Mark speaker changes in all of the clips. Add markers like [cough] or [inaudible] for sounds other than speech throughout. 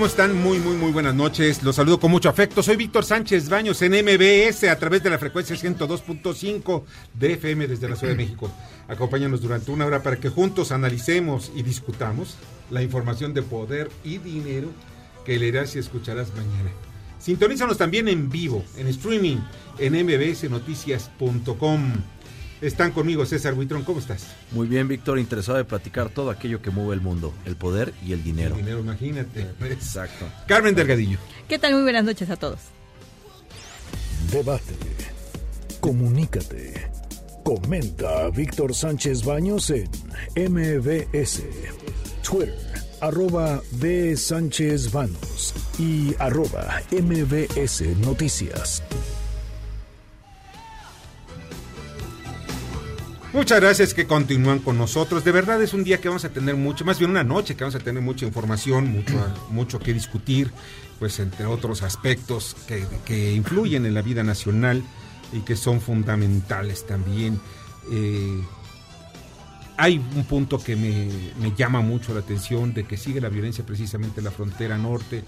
Speaker 1: ¿Cómo están? Muy, muy, muy buenas noches. Los saludo con mucho afecto. Soy Víctor Sánchez Baños en MBS a través de la frecuencia 102.5 de FM desde la Ciudad de México. Acompáñanos durante una hora para que juntos analicemos y discutamos la información de poder y dinero que leerás y escucharás mañana. Sintonízanos también en vivo, en streaming, en mbsnoticias.com. Están conmigo César Buitrón, ¿cómo estás?
Speaker 2: Muy bien, Víctor, interesado de platicar todo aquello que mueve el mundo, el poder y el dinero.
Speaker 1: El dinero, imagínate.
Speaker 2: Exacto.
Speaker 1: Carmen Delgadillo.
Speaker 3: ¿Qué tal? Muy buenas noches a todos.
Speaker 4: Debate. Comunícate. Comenta a Víctor Sánchez Baños en MBS. Twitter, arroba B. Sánchez Baños y arroba MBS Noticias.
Speaker 1: Muchas gracias que continúan con nosotros. De verdad es un día que vamos a tener mucho, más bien una noche que vamos a tener mucha información, mucho, [clears throat] mucho que discutir, pues entre otros aspectos que, que influyen en la vida nacional y que son fundamentales también. Eh, hay un punto que me, me, llama mucho la atención de que sigue la violencia precisamente en la frontera norte.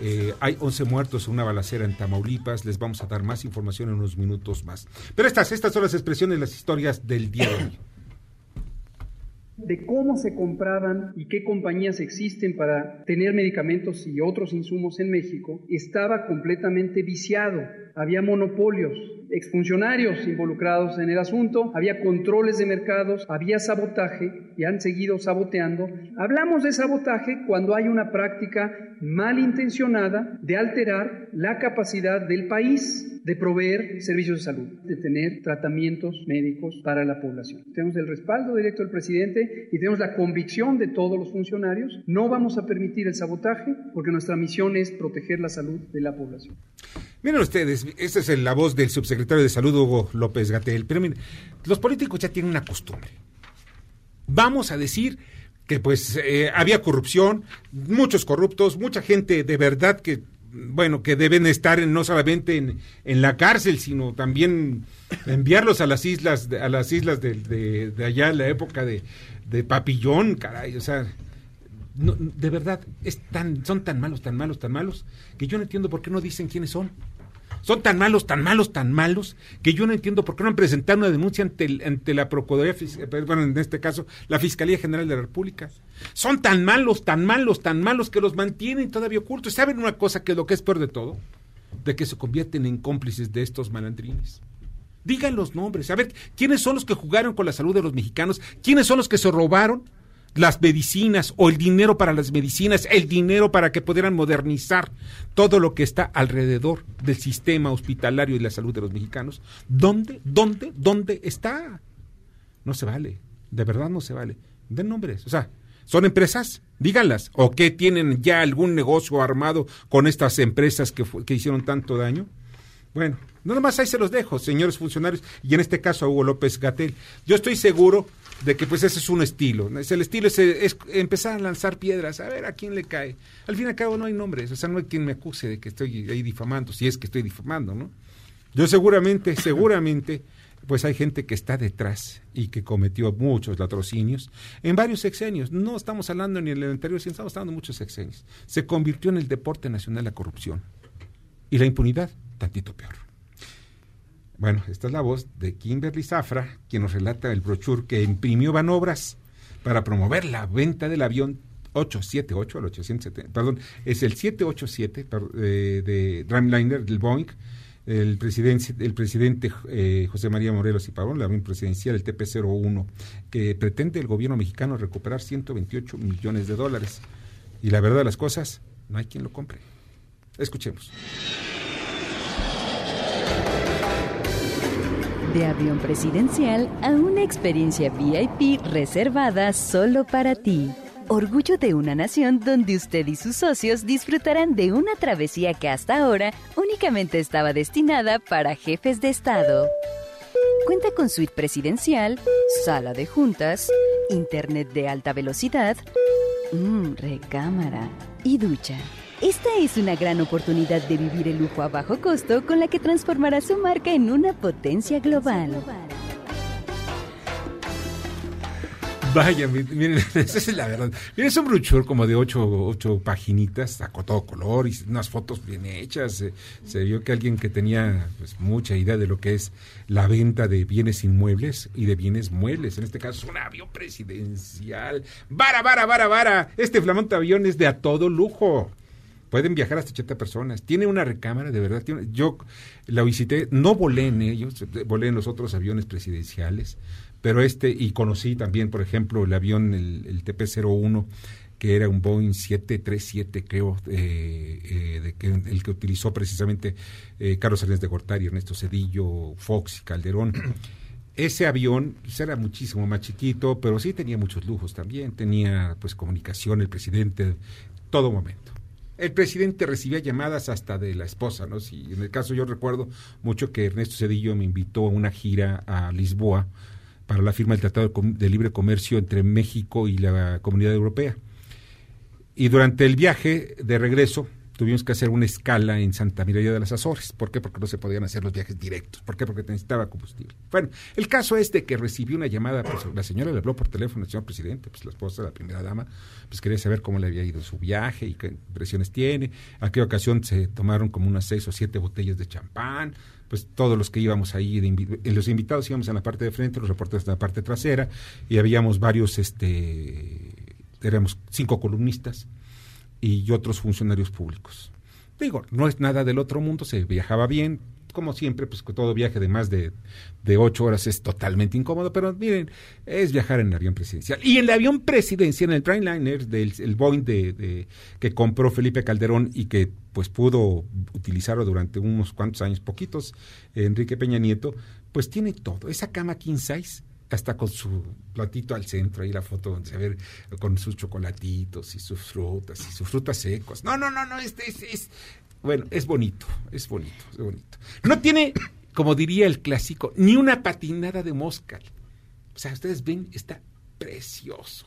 Speaker 1: Eh, hay 11 muertos en una balacera en Tamaulipas. Les vamos a dar más información en unos minutos más. Pero estas, estas son las expresiones, las historias del día de hoy
Speaker 5: de cómo se compraban y qué compañías existen para tener medicamentos y otros insumos en México, estaba completamente viciado. Había monopolios, exfuncionarios involucrados en el asunto, había controles de mercados, había sabotaje y han seguido saboteando. Hablamos de sabotaje cuando hay una práctica malintencionada de alterar la capacidad del país de proveer servicios de salud, de tener tratamientos médicos para la población. Tenemos el respaldo directo del presidente y tenemos la convicción de todos los funcionarios. No vamos a permitir el sabotaje porque nuestra misión es proteger la salud de la población.
Speaker 1: Miren ustedes, esta es la voz del subsecretario de Salud, Hugo López Gatel. Pero miren, los políticos ya tienen una costumbre. Vamos a decir que pues eh, había corrupción, muchos corruptos, mucha gente de verdad que bueno, que deben estar no solamente en, la cárcel, sino también enviarlos a las islas, a las islas de allá en la época de, de Papillón, caray, o sea, no, de verdad, es tan, son tan malos, tan malos, tan malos, que yo no entiendo por qué no dicen quiénes son. Son tan malos, tan malos, tan malos, que yo no entiendo por qué no han presentado una denuncia ante, ante la Procuraduría, bueno, en este caso, la Fiscalía General de la República. Son tan malos, tan malos, tan malos que los mantienen todavía ocultos. ¿Saben una cosa que lo que es peor de todo? De que se convierten en cómplices de estos malandrines. Digan los nombres. A ver, ¿quiénes son los que jugaron con la salud de los mexicanos? ¿Quiénes son los que se robaron las medicinas o el dinero para las medicinas, el dinero para que pudieran modernizar todo lo que está alrededor del sistema hospitalario y la salud de los mexicanos. ¿Dónde, dónde, dónde está? No se vale, de verdad no se vale. Den nombres, o sea, ¿son empresas? Díganlas. ¿O que tienen ya algún negocio armado con estas empresas que, que hicieron tanto daño? Bueno, nada más ahí se los dejo, señores funcionarios, y en este caso a Hugo López Gatel. Yo estoy seguro de que pues ese es un estilo. Es el estilo es, es, empezar a lanzar piedras, a ver a quién le cae. Al fin y al cabo no hay nombres, o sea, no hay quien me acuse de que estoy ahí difamando, si es que estoy difamando, ¿no? Yo seguramente, [laughs] seguramente, pues hay gente que está detrás y que cometió muchos latrocinios en varios sexenios. No estamos hablando ni en el anterior, sino estamos hablando de muchos sexenios. Se convirtió en el deporte nacional la corrupción. Y la impunidad, tantito peor. Bueno, esta es la voz de Kimberly Zafra, quien nos relata el brochure que imprimió Banobras para promover la venta del avión 878 al 870, perdón, es el 787 eh, de Dreamliner del Boeing, el presidente, el presidente eh, José María Morelos y Pavón, el avión presidencial, el TP-01, que pretende el gobierno mexicano recuperar 128 millones de dólares. Y la verdad de las cosas, no hay quien lo compre. Escuchemos.
Speaker 3: De avión presidencial a una experiencia VIP reservada solo para ti. Orgullo de una nación donde usted y sus socios disfrutarán de una travesía que hasta ahora únicamente estaba destinada para jefes de Estado. Cuenta con suite presidencial, sala de juntas, internet de alta velocidad, mmm, recámara y ducha. Esta es una gran oportunidad de vivir el lujo a bajo costo con la que transformará su marca en una potencia global.
Speaker 1: Vaya, miren, [laughs] esa es la verdad. Miren, es un brochure como de ocho, ocho paginitas, sacó todo color y unas fotos bien hechas. Se, vio que alguien que tenía pues, mucha idea de lo que es la venta de bienes inmuebles y de bienes muebles. En este caso un avión presidencial. ¡Vara, vara, vara, vara! Este flamante avión es de a todo lujo. Pueden viajar hasta 80 personas. Tiene una recámara, de verdad. Yo la visité, no volé en ellos, volé en los otros aviones presidenciales, pero este, y conocí también, por ejemplo, el avión, el, el TP-01, que era un Boeing 737, creo, eh, eh, el que utilizó precisamente eh, Carlos Salinas de Gortari, Ernesto Cedillo, Fox y Calderón. [clears throat] Ese avión pues, era muchísimo más chiquito, pero sí tenía muchos lujos también. Tenía pues comunicación, el presidente, todo momento. El presidente recibía llamadas hasta de la esposa, ¿no? Si, en el caso yo recuerdo mucho que Ernesto Cedillo me invitó a una gira a Lisboa para la firma del Tratado de Libre Comercio entre México y la Comunidad Europea. Y durante el viaje de regreso tuvimos que hacer una escala en Santa Mirella de las Azores. ¿Por qué? Porque no se podían hacer los viajes directos. ¿Por qué? Porque necesitaba combustible. Bueno, el caso es de que recibí una llamada, pues, la señora le habló por teléfono al señor presidente, pues la esposa de la primera dama, pues quería saber cómo le había ido su viaje y qué impresiones tiene. A qué ocasión se tomaron como unas seis o siete botellas de champán, pues todos los que íbamos ahí, de los invitados íbamos en la parte de frente, los reporteros en la parte trasera, y habíamos varios, este, éramos cinco columnistas y otros funcionarios públicos. Digo, no es nada del otro mundo, se viajaba bien, como siempre, pues todo viaje de más de, de ocho horas es totalmente incómodo, pero miren, es viajar en el avión presidencial. Y en el avión presidencial, en el Dreamliner del el Boeing de, de, que compró Felipe Calderón y que pues pudo utilizarlo durante unos cuantos años, poquitos, Enrique Peña Nieto, pues tiene todo. Esa cama king size hasta con su platito al centro, ahí la foto donde se ve con sus chocolatitos y sus frutas y sus frutas secos. No, no, no, no, este es, es, bueno, es bonito, es bonito, es bonito. No tiene, como diría el clásico, ni una patinada de mosca. O sea, ustedes ven, está precioso.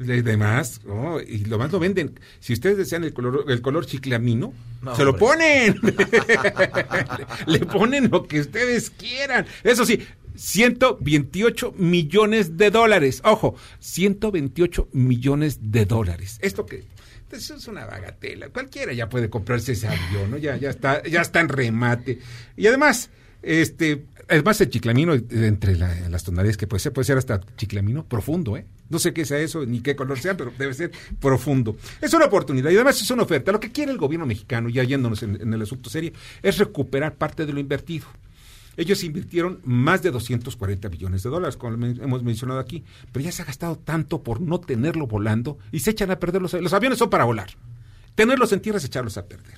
Speaker 1: Además, oh, y lo más lo venden. Si ustedes desean el color, el color chiclamino, no, se lo ponen. [laughs] le ponen lo que ustedes quieran. Eso sí, 128 millones de dólares. Ojo, 128 millones de dólares. ¿Esto qué? Eso es una bagatela. Cualquiera ya puede comprarse ese avión, ¿no? Ya, ya está, ya está en remate. Y además, este, además el chiclamino, entre la, las tonalidades que puede ser, puede ser hasta chiclamino profundo, ¿eh? No sé qué sea eso, ni qué color sea, pero debe ser profundo. Es una oportunidad y además es una oferta. Lo que quiere el gobierno mexicano, ya yéndonos en, en el asunto serio, es recuperar parte de lo invertido. Ellos invirtieron más de 240 millones de dólares, como hemos mencionado aquí, pero ya se ha gastado tanto por no tenerlo volando y se echan a perder los, los aviones son para volar. Tenerlos en tierra es echarlos a perder.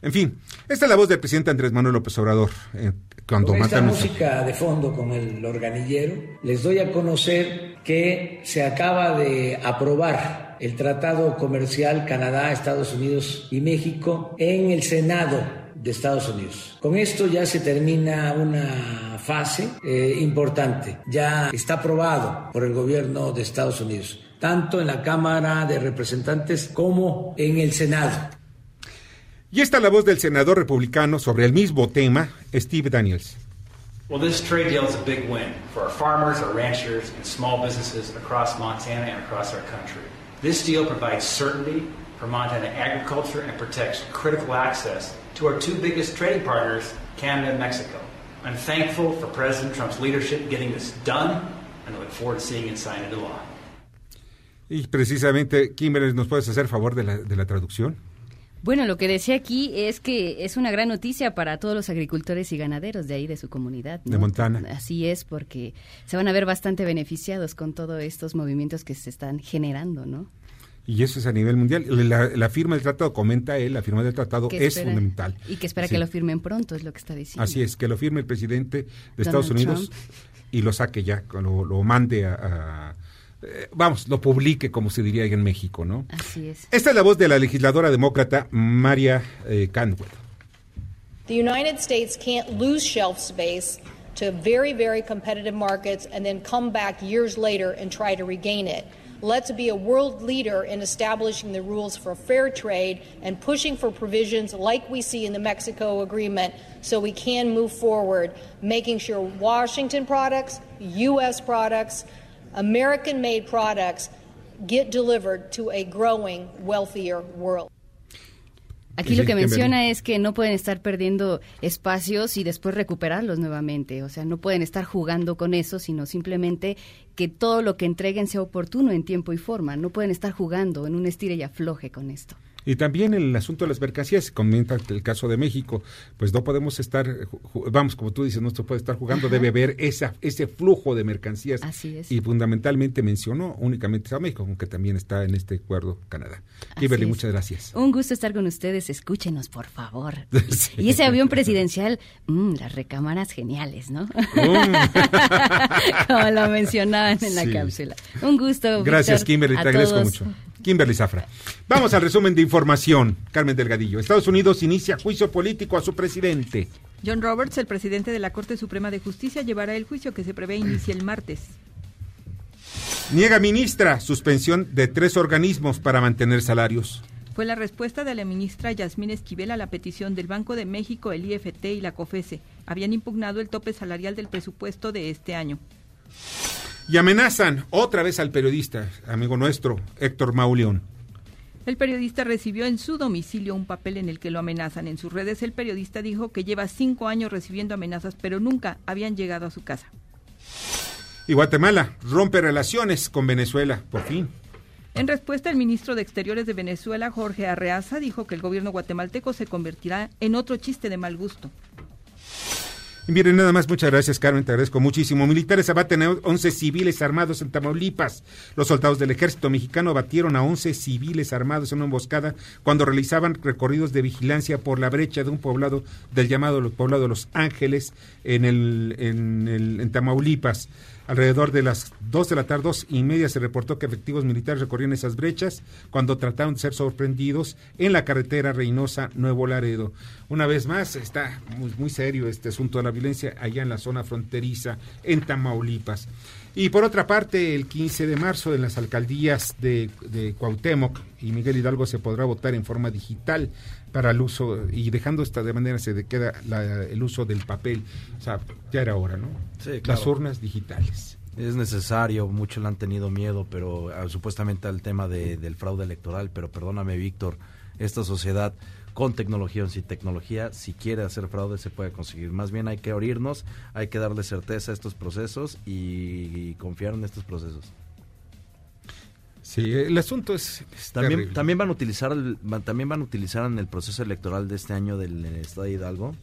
Speaker 1: En fin, esta es la voz del presidente Andrés Manuel López Obrador. Eh, cuando
Speaker 6: con esta música de fondo, con el organillero, les doy a conocer que se acaba de aprobar el Tratado Comercial Canadá, Estados Unidos y México en el Senado de Estados Unidos. Con esto ya se termina una fase eh, importante. Ya está aprobado por el gobierno de Estados Unidos, tanto en la Cámara de Representantes como en el Senado.
Speaker 1: Y esta es la voz del senador republicano sobre el mismo tema, Steve Daniels.
Speaker 7: Well, this trade deal is a big win for our farmers, our ranchers, and small businesses across Montana and across our country. This deal provides certainty for Montana agriculture and protects critical access to our two biggest trading partners, Canada and Mexico. I'm thankful for President Trump's leadership getting this done, and I look forward to seeing it signed into law.
Speaker 1: Y precisamente, Kimberly, ¿nos puedes hacer favor de la, de la traducción?
Speaker 8: Bueno, lo que decía aquí es que es una gran noticia para todos los agricultores y ganaderos de ahí, de su comunidad. ¿no?
Speaker 1: De Montana.
Speaker 8: Así es, porque se van a ver bastante beneficiados con todos estos movimientos que se están generando, ¿no?
Speaker 1: Y eso es a nivel mundial. La, firma del tratado, comenta él, la firma del tratado es fundamental.
Speaker 8: Y que espera que lo firmen pronto, es lo que está diciendo.
Speaker 1: Así es, que lo firme el presidente de Estados Unidos y lo saque ya, lo, lo mande a, eh, vamos, lo publique, como se diría en México, ¿no?
Speaker 8: Así es.
Speaker 1: Esta es la voz de la legisladora demócrata Maria eh,
Speaker 9: The United States can't lose shelf space to very, very competitive markets and then come back years later and try to regain it. Let's be a world leader in establishing the rules for fair trade and pushing for provisions like we see in the Mexico agreement so we can move forward, making sure Washington products, U.S. products, American made products get delivered to a growing, wealthier world.
Speaker 8: Aquí lo que menciona es que no pueden estar perdiendo espacios y después recuperarlos nuevamente. O sea, no pueden estar jugando con eso, sino simplemente que todo lo que entreguen sea oportuno en tiempo y forma. No pueden estar jugando en un estire y afloje con esto.
Speaker 1: Y también el asunto de las mercancías, comenta el caso de México, pues no podemos estar, vamos, como tú dices, no se puede estar jugando, debe haber esa, ese flujo de mercancías.
Speaker 8: Así es.
Speaker 1: Y fundamentalmente mencionó únicamente a México, aunque también está en este acuerdo Canadá. Kimberly, muchas gracias.
Speaker 8: Un gusto estar con ustedes, escúchenos, por favor. [laughs] Y ese avión presidencial, mm, las recámaras geniales, ¿no? Mm. [laughs] como lo mencionaban en la cápsula. Un gusto.
Speaker 1: Gracias, Kimberly, te agradezco mucho. Kimberly Zafra. Vamos al resumen de información. Carmen Delgadillo. Estados Unidos inicia juicio político a su presidente.
Speaker 10: John Roberts, el presidente de la Corte Suprema de Justicia, llevará el juicio que se prevé inicia el martes.
Speaker 1: Niega ministra suspensión de tres organismos para mantener salarios.
Speaker 10: Fue la respuesta de la ministra Yasmín Esquivel a la petición del Banco de México, el IFT y la COFESE. Habían impugnado el tope salarial del presupuesto de este año.
Speaker 1: Y amenazan otra vez al periodista, amigo nuestro, Héctor Mauleón.
Speaker 10: El periodista recibió en su domicilio un papel en el que lo amenazan. En sus redes el periodista dijo que lleva cinco años recibiendo amenazas, pero nunca habían llegado a su casa.
Speaker 1: Y Guatemala rompe relaciones con Venezuela, por fin.
Speaker 10: En respuesta, el ministro de Exteriores de Venezuela, Jorge Arreaza, dijo que el gobierno guatemalteco se convertirá en otro chiste de mal gusto.
Speaker 1: Miren, nada más, muchas gracias, Carmen, te agradezco muchísimo. Militares abaten a 11 civiles armados en Tamaulipas. Los soldados del ejército mexicano abatieron a 11 civiles armados en una emboscada cuando realizaban recorridos de vigilancia por la brecha de un poblado del llamado poblado de Los Ángeles en, el, en, el, en Tamaulipas. Alrededor de las dos de la tarde, dos y media, se reportó que efectivos militares recorrían esas brechas cuando trataron de ser sorprendidos en la carretera Reynosa-Nuevo Laredo. Una vez más, está muy, muy serio este asunto de la violencia allá en la zona fronteriza, en Tamaulipas. Y por otra parte, el 15 de marzo en las alcaldías de, de Cuauhtémoc y Miguel Hidalgo se podrá votar en forma digital para el uso y dejando esta de manera se queda el uso del papel. O sea, ya era hora, ¿no?
Speaker 2: Sí,
Speaker 1: Las urnas digitales.
Speaker 2: Es necesario, muchos le han tenido miedo, pero ah, supuestamente al tema del fraude electoral, pero perdóname, Víctor, esta sociedad con tecnología o sin tecnología, si quiere hacer fraude se puede conseguir. Más bien hay que oírnos, hay que darle certeza a estos procesos y, confiar en estos procesos.
Speaker 1: Sí, el asunto es,
Speaker 2: también también van a utilizar también van a utilizar en el proceso electoral de este año del Estado de Hidalgo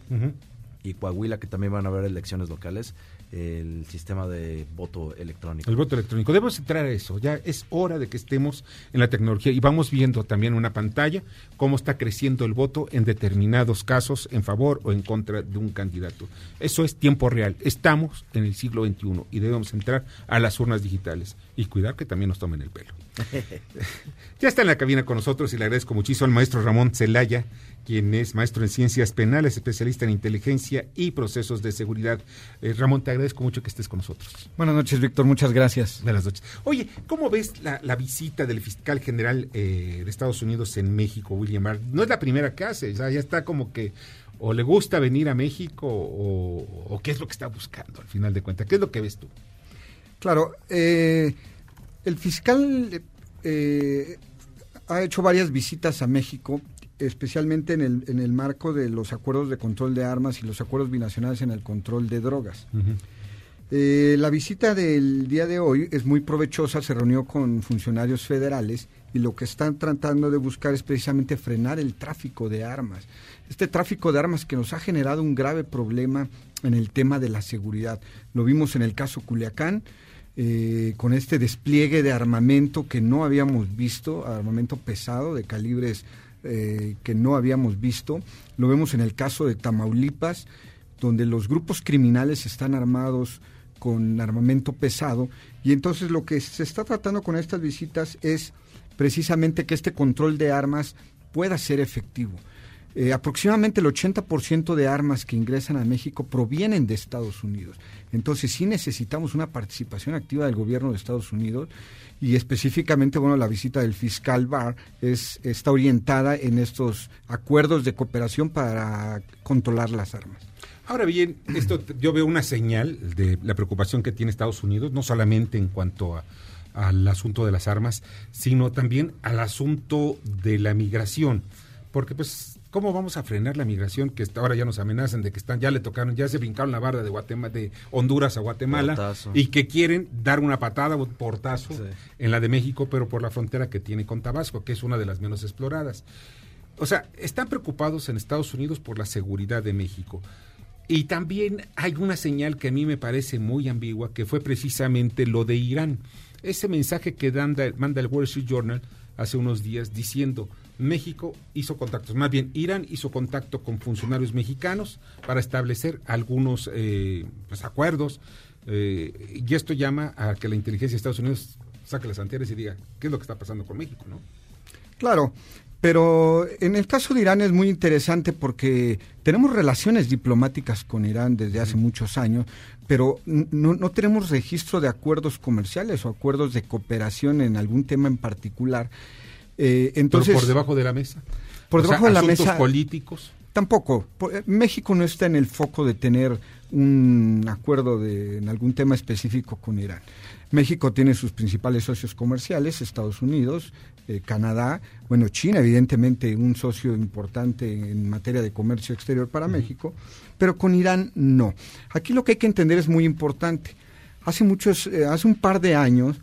Speaker 2: y Coahuila que también van a haber elecciones locales el sistema de voto electrónico.
Speaker 1: El voto electrónico. Debemos entrar a eso. Ya es hora de que estemos en la tecnología y vamos viendo también una pantalla cómo está creciendo el voto en determinados casos en favor o en contra de un candidato. Eso es tiempo real. Estamos en el siglo XXI y debemos entrar a las urnas digitales y cuidar que también nos tomen el pelo. [laughs] ya está en la cabina con nosotros y le agradezco muchísimo al maestro Ramón Celaya, quien es maestro en ciencias penales, especialista en inteligencia y procesos de seguridad. Eh, Ramón, te agradezco mucho que estés con nosotros.
Speaker 11: Buenas noches, Víctor, muchas gracias.
Speaker 1: Buenas noches. Oye, ¿cómo ves la, visita del fiscal general eh, de Estados Unidos en México, William Barr? No es la primera que hace, ya está como que o le gusta venir a México o, qué es lo que está buscando al final de cuentas. ¿Qué es lo que ves tú?
Speaker 11: Claro, eh, el fiscal ha hecho varias visitas a México especialmente en el, en el marco de los acuerdos de control de armas y los acuerdos binacionales en el control de drogas. Eh, la visita del día de hoy es muy provechosa, se reunió con funcionarios federales y lo que están tratando de buscar es precisamente frenar el tráfico de armas. Este tráfico de armas que nos ha generado un grave problema en el tema de la seguridad. Lo vimos en el caso Culiacán, eh, con este despliegue de armamento que no habíamos visto, armamento pesado de calibres eh, que no habíamos visto. Lo vemos en el caso de Tamaulipas, donde los grupos criminales están armados con armamento pesado y entonces lo que se está tratando con estas visitas es precisamente que este control de armas pueda ser efectivo. Eh, aproximadamente el 80% de armas que ingresan a México provienen de Estados Unidos. Entonces sí necesitamos una participación activa del gobierno de Estados Unidos y específicamente, bueno, la visita del fiscal Barr es, está orientada en estos acuerdos de cooperación para controlar las armas.
Speaker 1: Ahora bien, esto yo veo una señal de la preocupación que tiene Estados Unidos, no solamente en cuanto a, al asunto de las armas, sino también al asunto de la migración, porque pues ¿Cómo vamos a frenar la migración que ahora ya nos amenazan de que están ya le tocaron, ya se brincaron la barra de Guatemala, de Honduras a Guatemala y que quieren dar una patada o portazo en la de México, pero por la frontera que tiene con Tabasco, que es una de las menos exploradas. O sea, están preocupados en Estados Unidos por la seguridad de México. Y también hay una señal que a mí me parece muy ambigua, que fue precisamente lo de Irán. Ese mensaje que manda el Wall Street Journal hace unos días diciendo México hizo contactos, más bien Irán hizo contacto con funcionarios mexicanos para establecer algunos eh, pues, acuerdos eh, y esto llama a que la inteligencia de Estados Unidos saque las antenas y diga qué es lo que está pasando con México, ¿no?
Speaker 11: Claro, pero en el caso de Irán es muy interesante porque tenemos relaciones diplomáticas con Irán desde hace muchos años, pero no, no, tenemos registro de acuerdos comerciales o acuerdos de cooperación en algún tema en particular.
Speaker 1: Eh, entonces, por debajo de la mesa.
Speaker 11: Por debajo de la mesa.
Speaker 1: políticos.
Speaker 11: Tampoco. Eh, México no está en el foco de tener un acuerdo de, en algún tema específico con Irán. México tiene sus principales socios comerciales, Estados Unidos, eh, Canadá, bueno, China, evidentemente, un socio importante en materia de comercio exterior para México, pero con Irán no. Aquí lo que hay que entender es muy importante. Hace muchos, hace un par de años,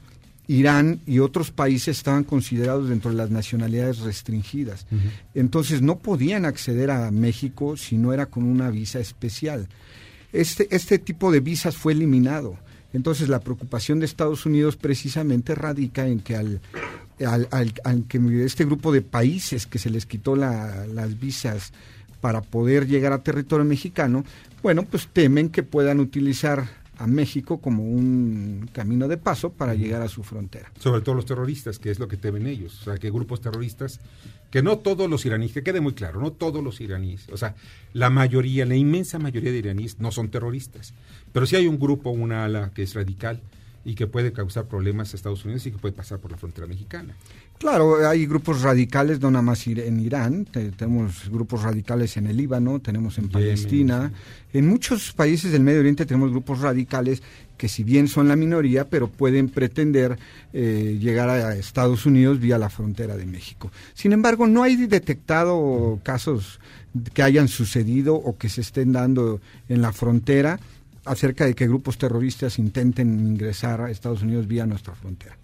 Speaker 11: Irán y otros países estaban considerados dentro de las nacionalidades restringidas. Entonces no podían acceder a México si no era con una visa especial. Este, este tipo de visas fue eliminado. Entonces la preocupación de Estados Unidos precisamente radica en que al, al, que este grupo de países que se les quitó las visas para poder llegar a territorio mexicano, bueno, pues temen que puedan utilizar a México como un camino de paso para llegar a su frontera.
Speaker 1: Sobre todo los terroristas, que es lo que temen ellos. O sea, que grupos terroristas, que no todos los iraníes, que quede muy claro, no todos los iraníes, o sea, la mayoría, la inmensa mayoría de iraníes no son terroristas. Pero sí hay un grupo, una ala que es radical y que puede causar problemas a Estados Unidos y que puede pasar por la frontera mexicana.
Speaker 11: Claro, hay grupos radicales, no nada más en Irán, tenemos grupos radicales en el Líbano, tenemos en Palestina, en muchos países del Medio Oriente tenemos grupos radicales que si bien son la minoría, pero pueden pretender eh, llegar a Estados Unidos vía la frontera de México. Sin embargo, no hay detectado casos que hayan sucedido o que se estén dando en la frontera acerca de que grupos terroristas intenten ingresar a Estados Unidos vía nuestra frontera.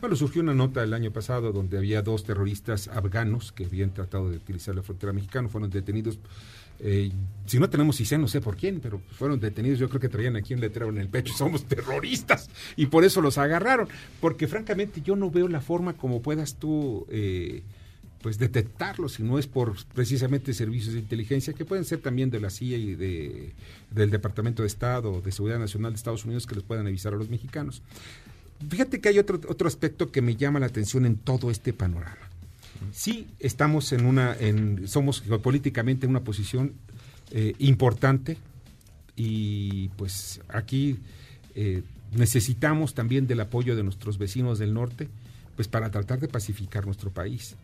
Speaker 1: Bueno, surgió una nota el año pasado donde había dos terroristas afganos que habían tratado de utilizar la frontera mexicana, fueron detenidos. Eh, si no tenemos sé, no sé por quién, pero fueron detenidos. Yo creo que traían aquí un letrero en el pecho: [laughs] somos terroristas. Y por eso los agarraron. Porque francamente yo no veo la forma como puedas tú. Eh, pues detectarlos si no es por precisamente servicios de inteligencia que pueden ser también de la CIA y de, del Departamento de Estado de Seguridad Nacional de Estados Unidos que les puedan avisar a los mexicanos. Fíjate que hay otro, otro aspecto que me llama la atención en todo este panorama. Sí, estamos en una, en, somos geopolíticamente en una posición eh, importante y pues aquí eh, necesitamos también del apoyo de nuestros vecinos del norte, pues para tratar de pacificar nuestro país.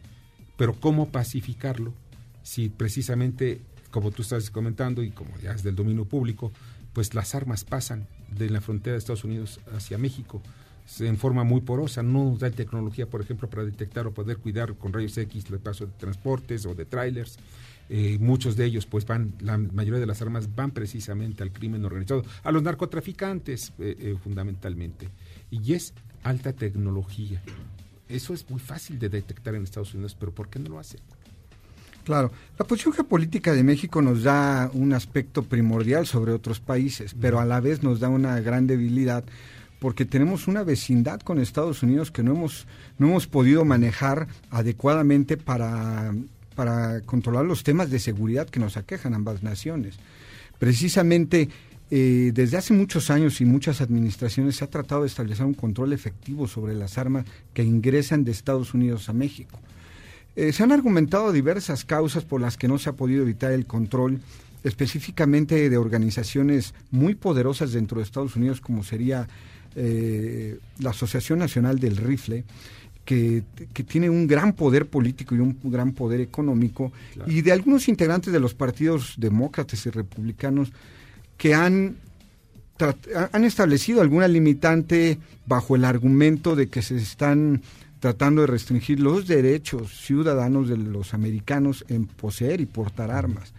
Speaker 1: Pero ¿cómo pacificarlo si precisamente, como tú estás comentando y como ya es del dominio público, pues las armas pasan de la frontera de Estados Unidos hacia México? en forma muy porosa. No nos da tecnología, por ejemplo, para detectar o poder cuidar con rayos X el paso de transportes o de trailers. Eh, muchos de ellos, pues van, la mayoría de las armas van precisamente al crimen organizado, a los narcotraficantes eh, eh, fundamentalmente. Y es alta tecnología. Eso es muy fácil de detectar en Estados Unidos, pero ¿por qué no lo hace?
Speaker 11: Claro, la posición geopolítica de México nos da un aspecto primordial sobre otros países, pero a la vez nos da una gran debilidad porque tenemos una vecindad con Estados Unidos que no hemos, no hemos podido manejar adecuadamente para, para controlar los temas de seguridad que nos aquejan ambas naciones. Precisamente eh, desde hace muchos años y muchas administraciones se ha tratado de establecer un control efectivo sobre las armas que ingresan de Estados Unidos a México. Eh, se han argumentado diversas causas por las que no se ha podido evitar el control específicamente de organizaciones muy poderosas dentro de Estados Unidos como sería eh, la Asociación Nacional del Rifle, que, tiene un gran poder político y un gran poder económico, y de algunos integrantes de los partidos demócratas y republicanos que han, han establecido alguna limitante bajo el argumento de que se están tratando de restringir los derechos ciudadanos de los americanos en poseer y portar armas.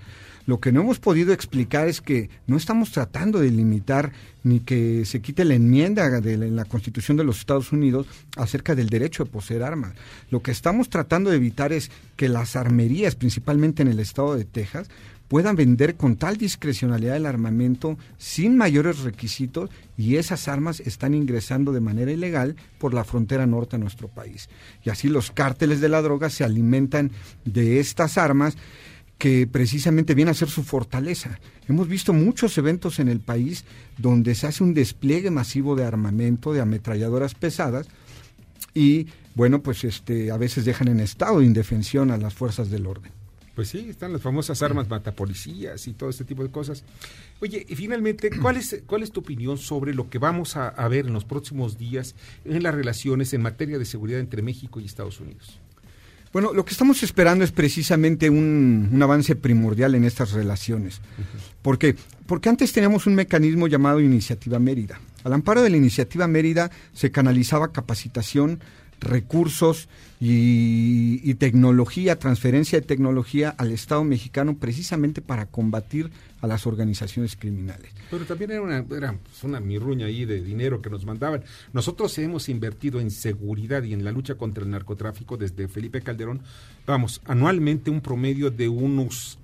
Speaker 11: Lo que no hemos podido explicar es que no estamos tratando de limitar ni que se quite la enmienda de la, Constitución de los Estados Unidos acerca del derecho de poseer armas. Lo que estamos tratando de evitar es que las armerías, principalmente en el estado de Texas, puedan vender con tal discrecionalidad el armamento sin mayores requisitos y esas armas están ingresando de manera ilegal por la frontera norte de nuestro país. Y así los cárteles de la droga se alimentan de estas armas que precisamente viene a ser su fortaleza. Hemos visto muchos eventos en el país donde se hace un despliegue masivo de armamento, de ametralladoras pesadas, y bueno, pues este, a veces dejan en estado de indefensión a las fuerzas del orden.
Speaker 1: Pues sí, están las famosas armas matapolicías y todo este tipo de cosas. Oye, y finalmente, ¿cuál es, cuál es tu opinión sobre lo que vamos a, a ver en los próximos días en las relaciones en materia de seguridad entre México y Estados Unidos?
Speaker 11: Bueno, lo que estamos esperando es precisamente un, avance primordial en estas relaciones. ¿Por qué? Porque antes teníamos un mecanismo llamado Iniciativa Mérida. Al amparo de la Iniciativa Mérida se canalizaba capacitación recursos y, tecnología, transferencia de tecnología al Estado mexicano precisamente para combatir a las organizaciones criminales.
Speaker 1: Pero también era una, era pues, una mirruña ahí de dinero que nos mandaban. Nosotros hemos invertido en seguridad y en la lucha contra el narcotráfico desde Felipe Calderón, vamos, anualmente un promedio de unos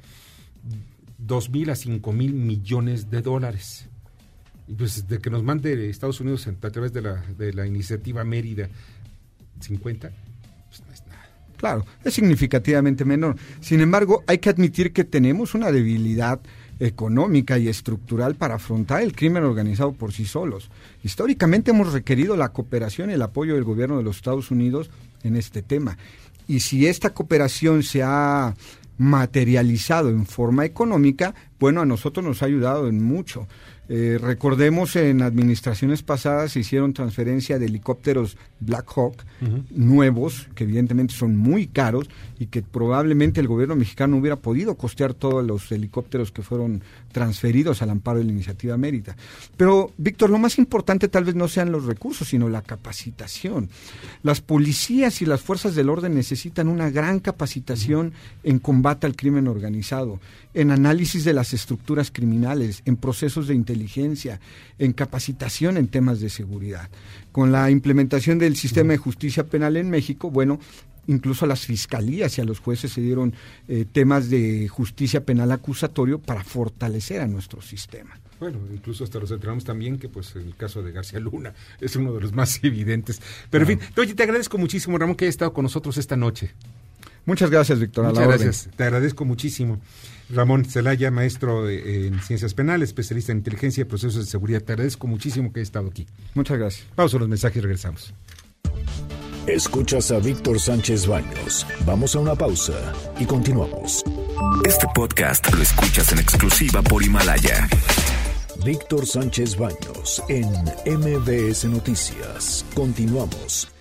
Speaker 1: dos mil a cinco mil millones de dólares. Y pues de que nos mande Estados Unidos a través de la, de la iniciativa Mérida 50, pues no es nada.
Speaker 11: Claro, es significativamente menor. Sin embargo, hay que admitir que tenemos una debilidad económica y estructural para afrontar el crimen organizado por sí solos. Históricamente hemos requerido la cooperación y el apoyo del gobierno de los Estados Unidos en este tema. Y si esta cooperación se ha materializado en forma económica, bueno, a nosotros nos ha ayudado en mucho. Eh, recordemos en administraciones pasadas se hicieron transferencia de helicópteros Black Hawk nuevos, que evidentemente son muy caros y que probablemente el gobierno mexicano hubiera podido costear todos los helicópteros que fueron transferidos al amparo de la iniciativa Mérida. Pero, Víctor, lo más importante tal vez no sean los recursos, sino la capacitación. Las policías y las fuerzas del orden necesitan una gran capacitación en combate al crimen organizado, en análisis de las estructuras criminales, en procesos de inteligencia, en capacitación en temas de seguridad. Con la implementación del sistema de justicia penal en México, bueno, incluso a las fiscalías y a los jueces se dieron eh, temas de justicia penal acusatorio para fortalecer a nuestro sistema.
Speaker 1: Bueno, incluso hasta los enteramos también que pues el caso de García Luna es uno de los más [laughs] evidentes. Pero en fin, oye, te agradezco muchísimo, Ramón, que hayas estado con nosotros esta noche.
Speaker 11: Muchas gracias, Víctor.
Speaker 1: Muchas gracias, te agradezco muchísimo. Ramón Celaya, maestro en ciencias penales, especialista en inteligencia y procesos de seguridad. Te agradezco muchísimo que hayas estado aquí.
Speaker 11: Muchas gracias.
Speaker 1: Pausa los mensajes y regresamos.
Speaker 4: Escuchas a Víctor Sánchez Baños. Vamos a una pausa y continuamos.
Speaker 12: Este podcast lo escuchas en exclusiva por Himalaya.
Speaker 4: Víctor Sánchez Baños en MBS Noticias. Continuamos.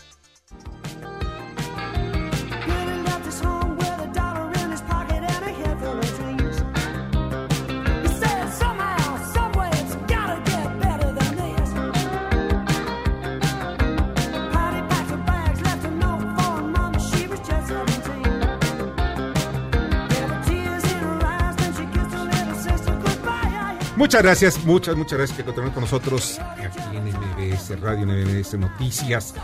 Speaker 1: Muchas gracias, muchas, muchas gracias que continúen con nosotros aquí en MBS Radio, en MBS Noticias.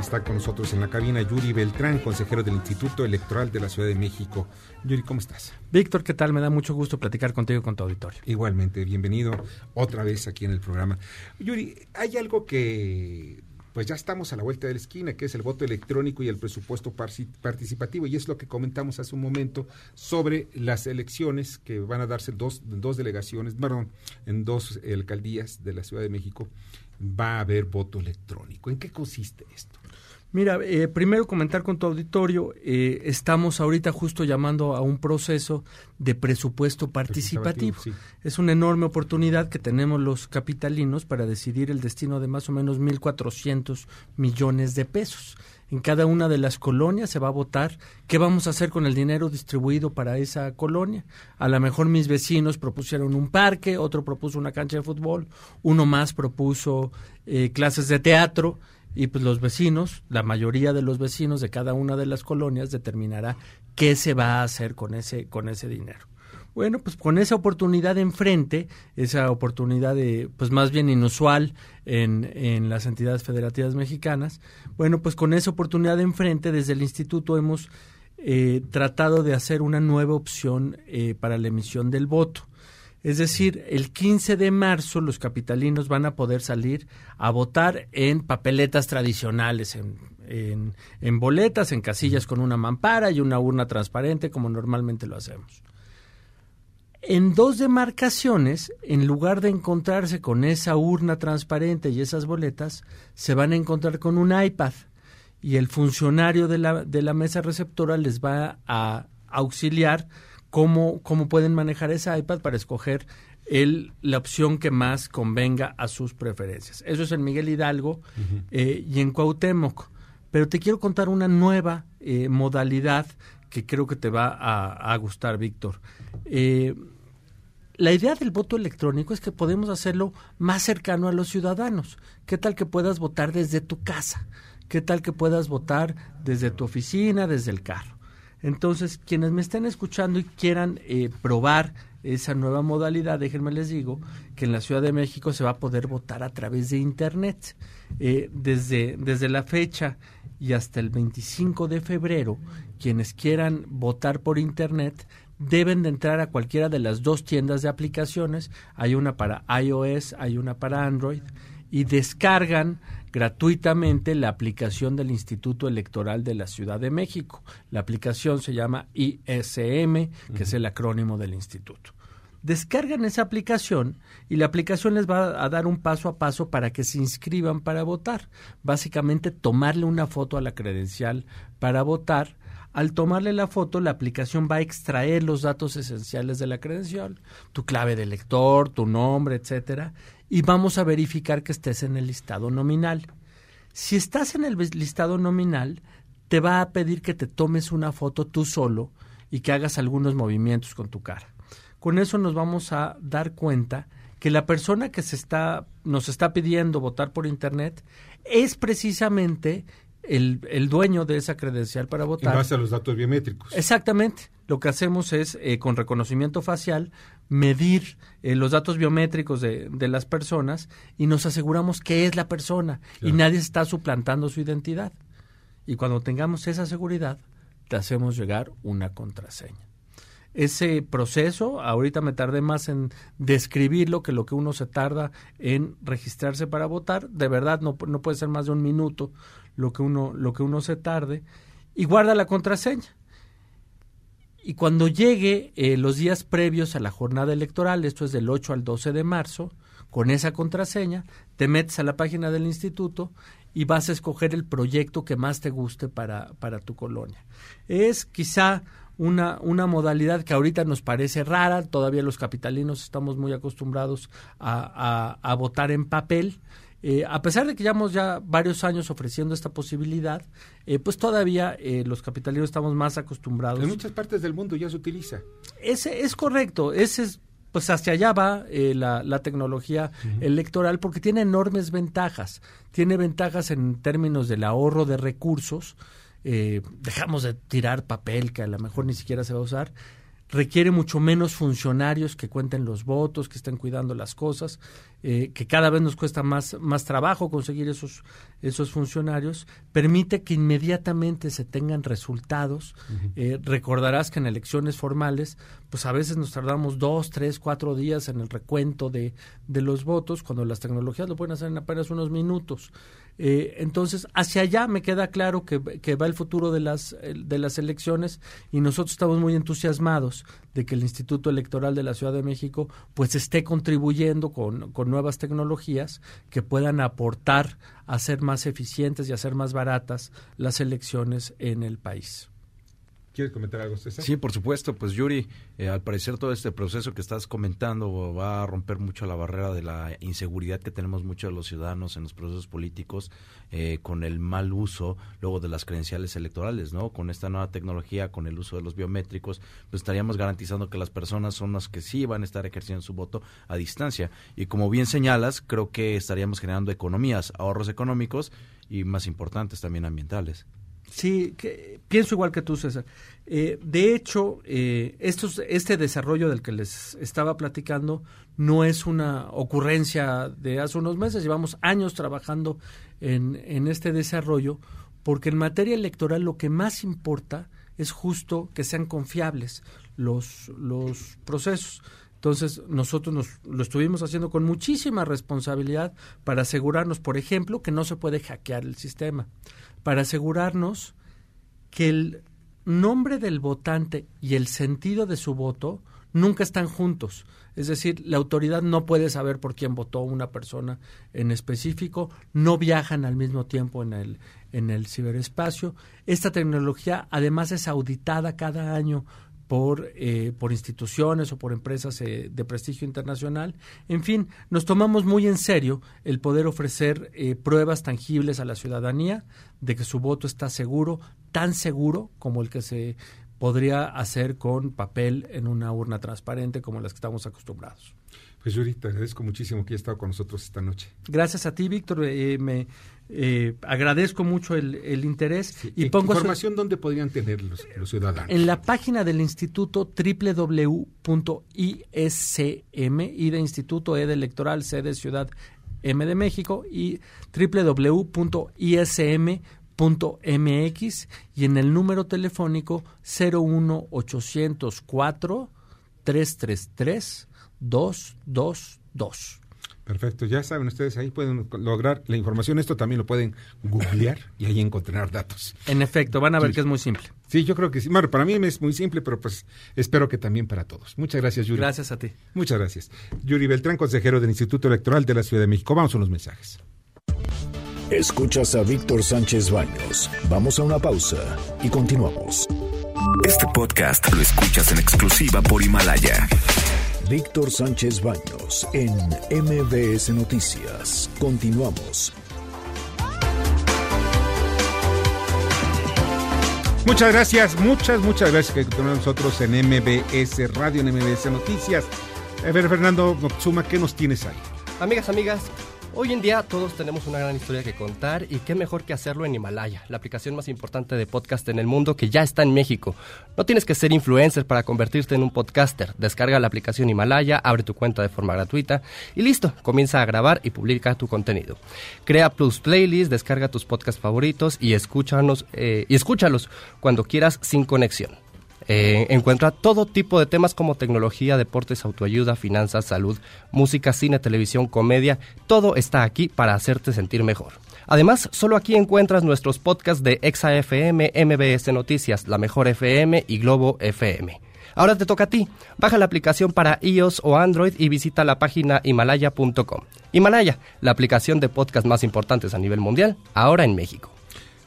Speaker 1: Está con nosotros en la cabina Yuri Beltrán, consejero del Instituto Electoral de la Ciudad de México. Yuri, ¿cómo estás?
Speaker 13: Víctor, ¿qué tal? Me da mucho gusto platicar contigo y con tu auditorio.
Speaker 1: Igualmente, bienvenido otra vez aquí en el programa. Yuri, hay algo que pues ya estamos a la vuelta de la esquina, que es el voto electrónico y el presupuesto participativo. Y es lo que comentamos hace un momento sobre las elecciones que van a darse dos, dos delegaciones, perdón, en dos alcaldías de la Ciudad de México. Va a haber voto electrónico. ¿En qué consiste esto?
Speaker 13: Mira, eh, primero comentar con tu auditorio, eh, estamos ahorita justo llamando a un proceso de presupuesto participativo. Es una enorme oportunidad que tenemos los capitalinos para decidir el destino de más o menos 1.400 millones de pesos. En cada una de las colonias se va a votar qué vamos a hacer con el dinero distribuido para esa colonia. A lo mejor mis vecinos propusieron un parque, otro propuso una cancha de fútbol, uno más propuso eh, clases de teatro y pues los vecinos, la mayoría de los vecinos de cada una de las colonias determinará qué se va a hacer con ese con ese dinero. Bueno, pues con esa oportunidad enfrente, esa oportunidad de, pues más bien inusual en, en las entidades federativas mexicanas, bueno, pues con esa oportunidad enfrente, desde el instituto hemos eh, tratado de hacer una nueva opción eh, para la emisión del voto. Es decir, el 15 de marzo los capitalinos van a poder salir a votar en papeletas tradicionales, en, boletas, en casillas con una mampara y una urna transparente, como normalmente lo hacemos. En dos demarcaciones, en lugar de encontrarse con esa urna transparente y esas boletas, se van a encontrar con un iPad y el funcionario de la, de la mesa receptora les va a auxiliar cómo, cómo pueden manejar ese iPad para escoger el, la opción que más convenga a sus preferencias. Eso es en Miguel Hidalgo eh, y en Cuauhtémoc. Pero te quiero contar una nueva eh, modalidad que creo que te va a, gustar, Víctor. Eh, la idea del voto electrónico es que podemos hacerlo más cercano a los ciudadanos. ¿Qué tal que puedas votar desde tu casa? ¿Qué tal que puedas votar desde tu oficina, desde el carro? Entonces, quienes me estén escuchando y quieran eh, probar esa nueva modalidad, déjenme les digo que en la Ciudad de México se va a poder votar a través de Internet. Eh, desde, desde la fecha y hasta el 25 de febrero, quienes quieran votar por Internet deben de entrar a cualquiera de las dos tiendas de aplicaciones. Hay una para iOS, hay una para Android y descargan gratuitamente la aplicación del Instituto Electoral de la Ciudad de México. La aplicación se llama ISM, que es el acrónimo del instituto. Descargan esa aplicación y la aplicación les va a dar un paso a paso para que se inscriban para votar. Básicamente tomarle una foto a la credencial para votar al tomarle la foto, la aplicación va a extraer los datos esenciales de la credencial, tu clave de lector, tu nombre, etcétera, y vamos a verificar que estés en el listado nominal. Si estás en el listado nominal, te va a pedir que te tomes una foto tú solo y que hagas algunos movimientos con tu cara. Con eso nos vamos a dar cuenta que la persona que se está, nos está pidiendo votar por Internet es precisamente el, el, dueño de esa credencial para votar.
Speaker 1: En base a los datos biométricos.
Speaker 13: Exactamente. Lo que hacemos es, eh, con reconocimiento facial, medir eh, los datos biométricos de, de, las personas y nos aseguramos que es la persona y nadie está suplantando su identidad. Y cuando tengamos esa seguridad, te hacemos llegar una contraseña. Ese proceso, ahorita me tardé más en describirlo que lo que uno se tarda en registrarse para votar. De verdad, no, no puede ser más de un minuto lo que uno, lo que uno se tarde, y guarda la contraseña. Y cuando llegue eh, los días previos a la jornada electoral, esto es del 8 al 12 de marzo, con esa contraseña, te metes a la página del instituto y vas a escoger el proyecto que más te guste para, para tu colonia. Es quizá una, una modalidad que ahorita nos parece rara, todavía los capitalinos estamos muy acostumbrados a, a votar en papel, eh, a pesar de que llevamos ya varios años ofreciendo esta posibilidad, eh, pues todavía eh, los capitalinos estamos más acostumbrados.
Speaker 1: En muchas partes del mundo ya se utiliza.
Speaker 13: Ese es correcto, ese es, pues hacia allá va la, la, tecnología electoral porque tiene enormes ventajas. Tiene ventajas en términos del ahorro de recursos. dejamos de tirar papel que a lo mejor ni siquiera se va a usar requiere mucho menos funcionarios que cuenten los votos, que estén cuidando las cosas, eh, que cada vez nos cuesta más, más trabajo conseguir esos, esos funcionarios, permite que inmediatamente se tengan resultados. Eh, recordarás que en elecciones formales, pues a veces nos tardamos dos, tres, cuatro días en el recuento de, de los votos, cuando las tecnologías lo pueden hacer en apenas unos minutos. Eh, entonces, hacia allá me queda claro que, va el futuro de las, de las elecciones y nosotros estamos muy entusiasmados de que el Instituto Electoral de la Ciudad de México pues esté contribuyendo con, con nuevas tecnologías que puedan aportar a ser más eficientes y a ser más baratas las elecciones en el país.
Speaker 1: ¿Quieres comentar algo, César?
Speaker 2: Sí, por supuesto. Pues Yuri, eh, al parecer todo este proceso que estás comentando va a romper mucho la barrera de la inseguridad que tenemos muchos de los ciudadanos en los procesos políticos eh, con el mal uso luego de las credenciales electorales, ¿no? Con esta nueva tecnología, con el uso de los biométricos, pues estaríamos garantizando que las personas son las que sí van a estar ejerciendo su voto a distancia. Y como bien señalas, creo que estaríamos generando economías, ahorros económicos y más importantes también ambientales.
Speaker 13: Sí, que, pienso igual que tú, César. Eh, de hecho, eh, este desarrollo del que les estaba platicando no es una ocurrencia de hace unos meses, llevamos años trabajando en, en este desarrollo, porque en materia electoral lo que más importa es justo que sean confiables los, los procesos. Entonces, nosotros nos, lo estuvimos haciendo con muchísima responsabilidad para asegurarnos, por ejemplo, que no se puede hackear el sistema para asegurarnos que el nombre del votante y el sentido de su voto nunca están juntos. Es decir, la autoridad no puede saber por quién votó una persona en específico, no viajan al mismo tiempo en el, en el ciberespacio. Esta tecnología además es auditada cada año por, eh, por instituciones o por empresas eh, de prestigio internacional. En fin, nos tomamos muy en serio el poder ofrecer eh, pruebas tangibles a la ciudadanía de que su voto está seguro, tan seguro como el que se podría hacer con papel en una urna transparente como las que estamos acostumbrados.
Speaker 1: Pues Yuri, te agradezco muchísimo que hayas estado con nosotros esta noche.
Speaker 13: Gracias a ti, Víctor. Eh, me eh, agradezco mucho el, interés.
Speaker 1: y pongo información dónde podrían tener los, ciudadanos.
Speaker 13: En la página del instituto www.ism, y de instituto, E de electoral, C de ciudad, M de México, y www.ism.mx y en el número telefónico 01804 333 222.
Speaker 1: Perfecto, ya saben ustedes, ahí pueden lograr la información. Esto también lo pueden googlear y ahí encontrar datos.
Speaker 13: En efecto, van a ver que es muy simple.
Speaker 1: Sí, yo creo que sí. Bueno, para mí es muy simple, pero pues espero que también para todos. Muchas gracias, Yuri.
Speaker 13: Gracias a ti.
Speaker 1: Muchas gracias. Yuri Beltrán, consejero del Instituto Electoral de la Ciudad de México. Vamos a los mensajes.
Speaker 4: Escuchas a Víctor Sánchez Baños. Vamos a una pausa y continuamos.
Speaker 12: Este podcast lo escuchas en exclusiva por Himalaya.
Speaker 4: Víctor Sánchez Baños en MBS Noticias. Continuamos.
Speaker 1: Muchas gracias, muchas, muchas gracias que con nosotros en MBS Radio, en MBS Noticias. A ver, Fernando Motsuma, ¿qué nos tienes ahí?
Speaker 14: Amigas, amigas, Hoy en día todos tenemos una gran historia que contar y qué mejor que hacerlo en Himalaya, la aplicación más importante de podcast en el mundo que ya está en México. No tienes que ser influencer para convertirte en un podcaster. Descarga la aplicación Himalaya, abre tu cuenta de forma gratuita y listo, comienza a grabar y publica tu contenido. Crea Plus Playlist, descarga tus podcasts favoritos y escúchanos eh, y escúchalos cuando quieras sin conexión. Eh, encuentra todo tipo de temas como tecnología, deportes, autoayuda, finanzas, salud, música, cine, televisión, comedia. Todo está aquí para hacerte sentir mejor. Además, solo aquí encuentras nuestros podcasts de ExaFM, MBS Noticias, La Mejor FM y Globo FM. Ahora te toca a ti. Baja la aplicación para iOS o Android y visita la página himalaya.com. Himalaya, la aplicación de podcast más importantes a nivel mundial, ahora en México.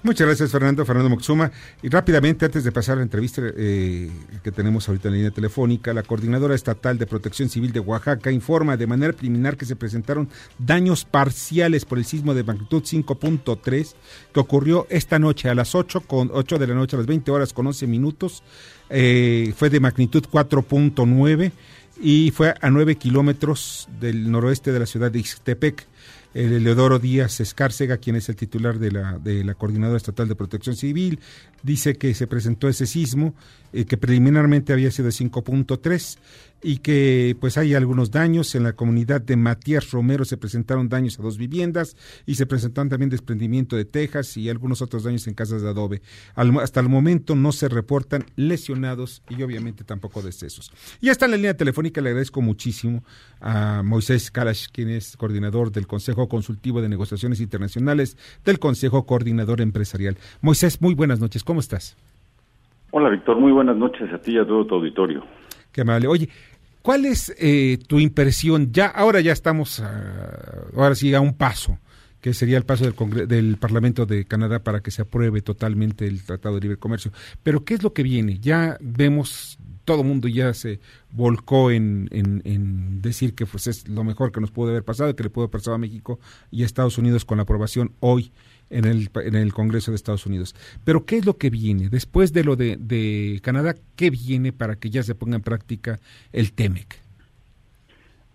Speaker 1: Muchas gracias, Fernando. Fernando Moxuma. Y rápidamente, antes de pasar a la entrevista eh, que tenemos ahorita en la línea telefónica, la Coordinadora Estatal de Protección Civil de Oaxaca informa de manera preliminar que se presentaron daños parciales por el sismo de magnitud 5.3 que ocurrió esta noche a las 8, con 8 de la noche a las 20 horas con 11 minutos. Eh, fue de magnitud 4.9 y fue a 9 kilómetros del noroeste de la ciudad de Ixtepec. El Eleodoro Díaz Escárcega, quien es el titular de la, de la Coordinadora Estatal de Protección Civil, dice que se presentó ese sismo, eh, que preliminarmente había sido de 5.3 y que pues hay algunos daños en la comunidad de Matías Romero se presentaron daños a dos viviendas y se presentaron también desprendimiento de tejas y algunos otros daños en casas de adobe. hasta el momento no se reportan lesionados y obviamente tampoco decesos. Y está en la línea telefónica, le agradezco muchísimo a Moisés Kalash, quien es coordinador del Consejo Consultivo de Negociaciones Internacionales del Consejo Coordinador Empresarial. Moisés, muy buenas noches, ¿cómo estás?
Speaker 15: Hola Víctor, muy buenas noches a ti y a todo tu auditorio.
Speaker 1: Qué amable. Oye, ¿Cuál es eh, tu impresión? Ya, ahora ya estamos, ah, ahora sí, a un paso, que sería el paso del, del Parlamento de Canadá para que se apruebe totalmente el Tratado de Libre Comercio. Pero, ¿qué es lo que viene? Ya vemos, todo el mundo ya se volcó en, en, decir que pues, es lo mejor que nos pudo haber pasado, que le pudo haber pasado a México y a Estados Unidos con la aprobación hoy en el, en el Congreso de Estados Unidos. Pero ¿qué es lo que viene? Después de lo de, de Canadá, ¿qué viene para que ya se ponga en práctica el TEMEC?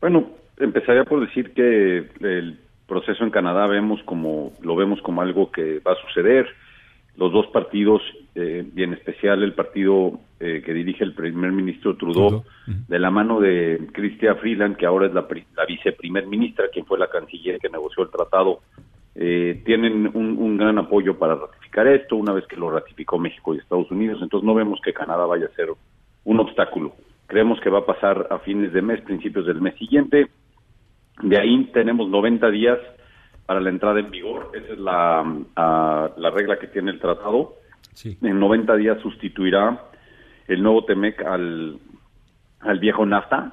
Speaker 15: Bueno, empezaría por decir que el proceso en Canadá vemos como lo vemos como algo que va a suceder. Los dos partidos, eh, y en especial el partido eh, que dirige el primer ministro Trudeau, de la mano de Chrystia Freeland, que ahora es la, la viceprimer ministra, quien fue la canciller que negoció el tratado eh, tienen un, gran apoyo para ratificar esto, una vez que lo ratificó México y Estados Unidos, entonces no vemos que Canadá vaya a ser un obstáculo. Creemos que va a pasar a fines de mes, principios del mes siguiente. De ahí tenemos 90 días para la entrada en vigor. Esa es la, la regla que tiene el tratado. En 90 días sustituirá el nuevo TEMEC al, al viejo NAFTA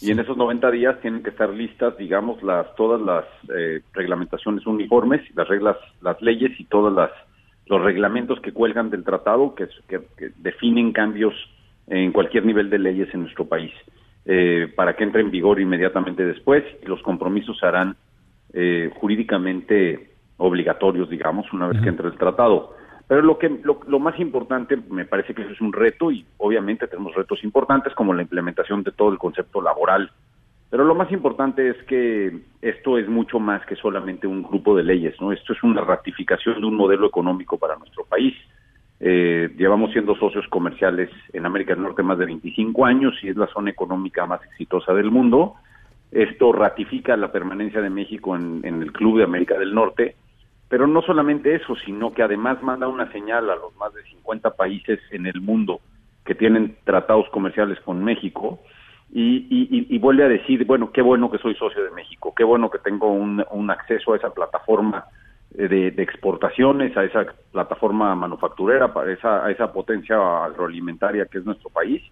Speaker 15: y en esos 90 días tienen que estar listas, digamos, las todas las eh, reglamentaciones uniformes, las reglas, las leyes y todos las, los reglamentos que cuelgan del tratado que, definen cambios en cualquier nivel de leyes en nuestro país eh, para que entre en vigor inmediatamente después. Y los compromisos serán eh, jurídicamente obligatorios, digamos, una vez que entre el tratado. Pero lo que lo, más importante, me parece que eso es un reto y obviamente tenemos retos importantes como la implementación de todo el concepto laboral. Pero lo más importante es que esto es mucho más que solamente un grupo de leyes, ¿no? Esto es una ratificación de un modelo económico para nuestro país. Eh, llevamos siendo socios comerciales en América del Norte más de 25 años y es la zona económica más exitosa del mundo. Esto ratifica la permanencia de México en el Club de América del Norte pero no solamente eso, sino que además manda una señal a los más de 50 países en el mundo que tienen tratados comerciales con México y, y, vuelve a decir, bueno, qué bueno que soy socio de México, qué bueno que tengo un, acceso a esa plataforma de, exportaciones, a esa plataforma manufacturera, a esa, a esa potencia agroalimentaria que es nuestro país.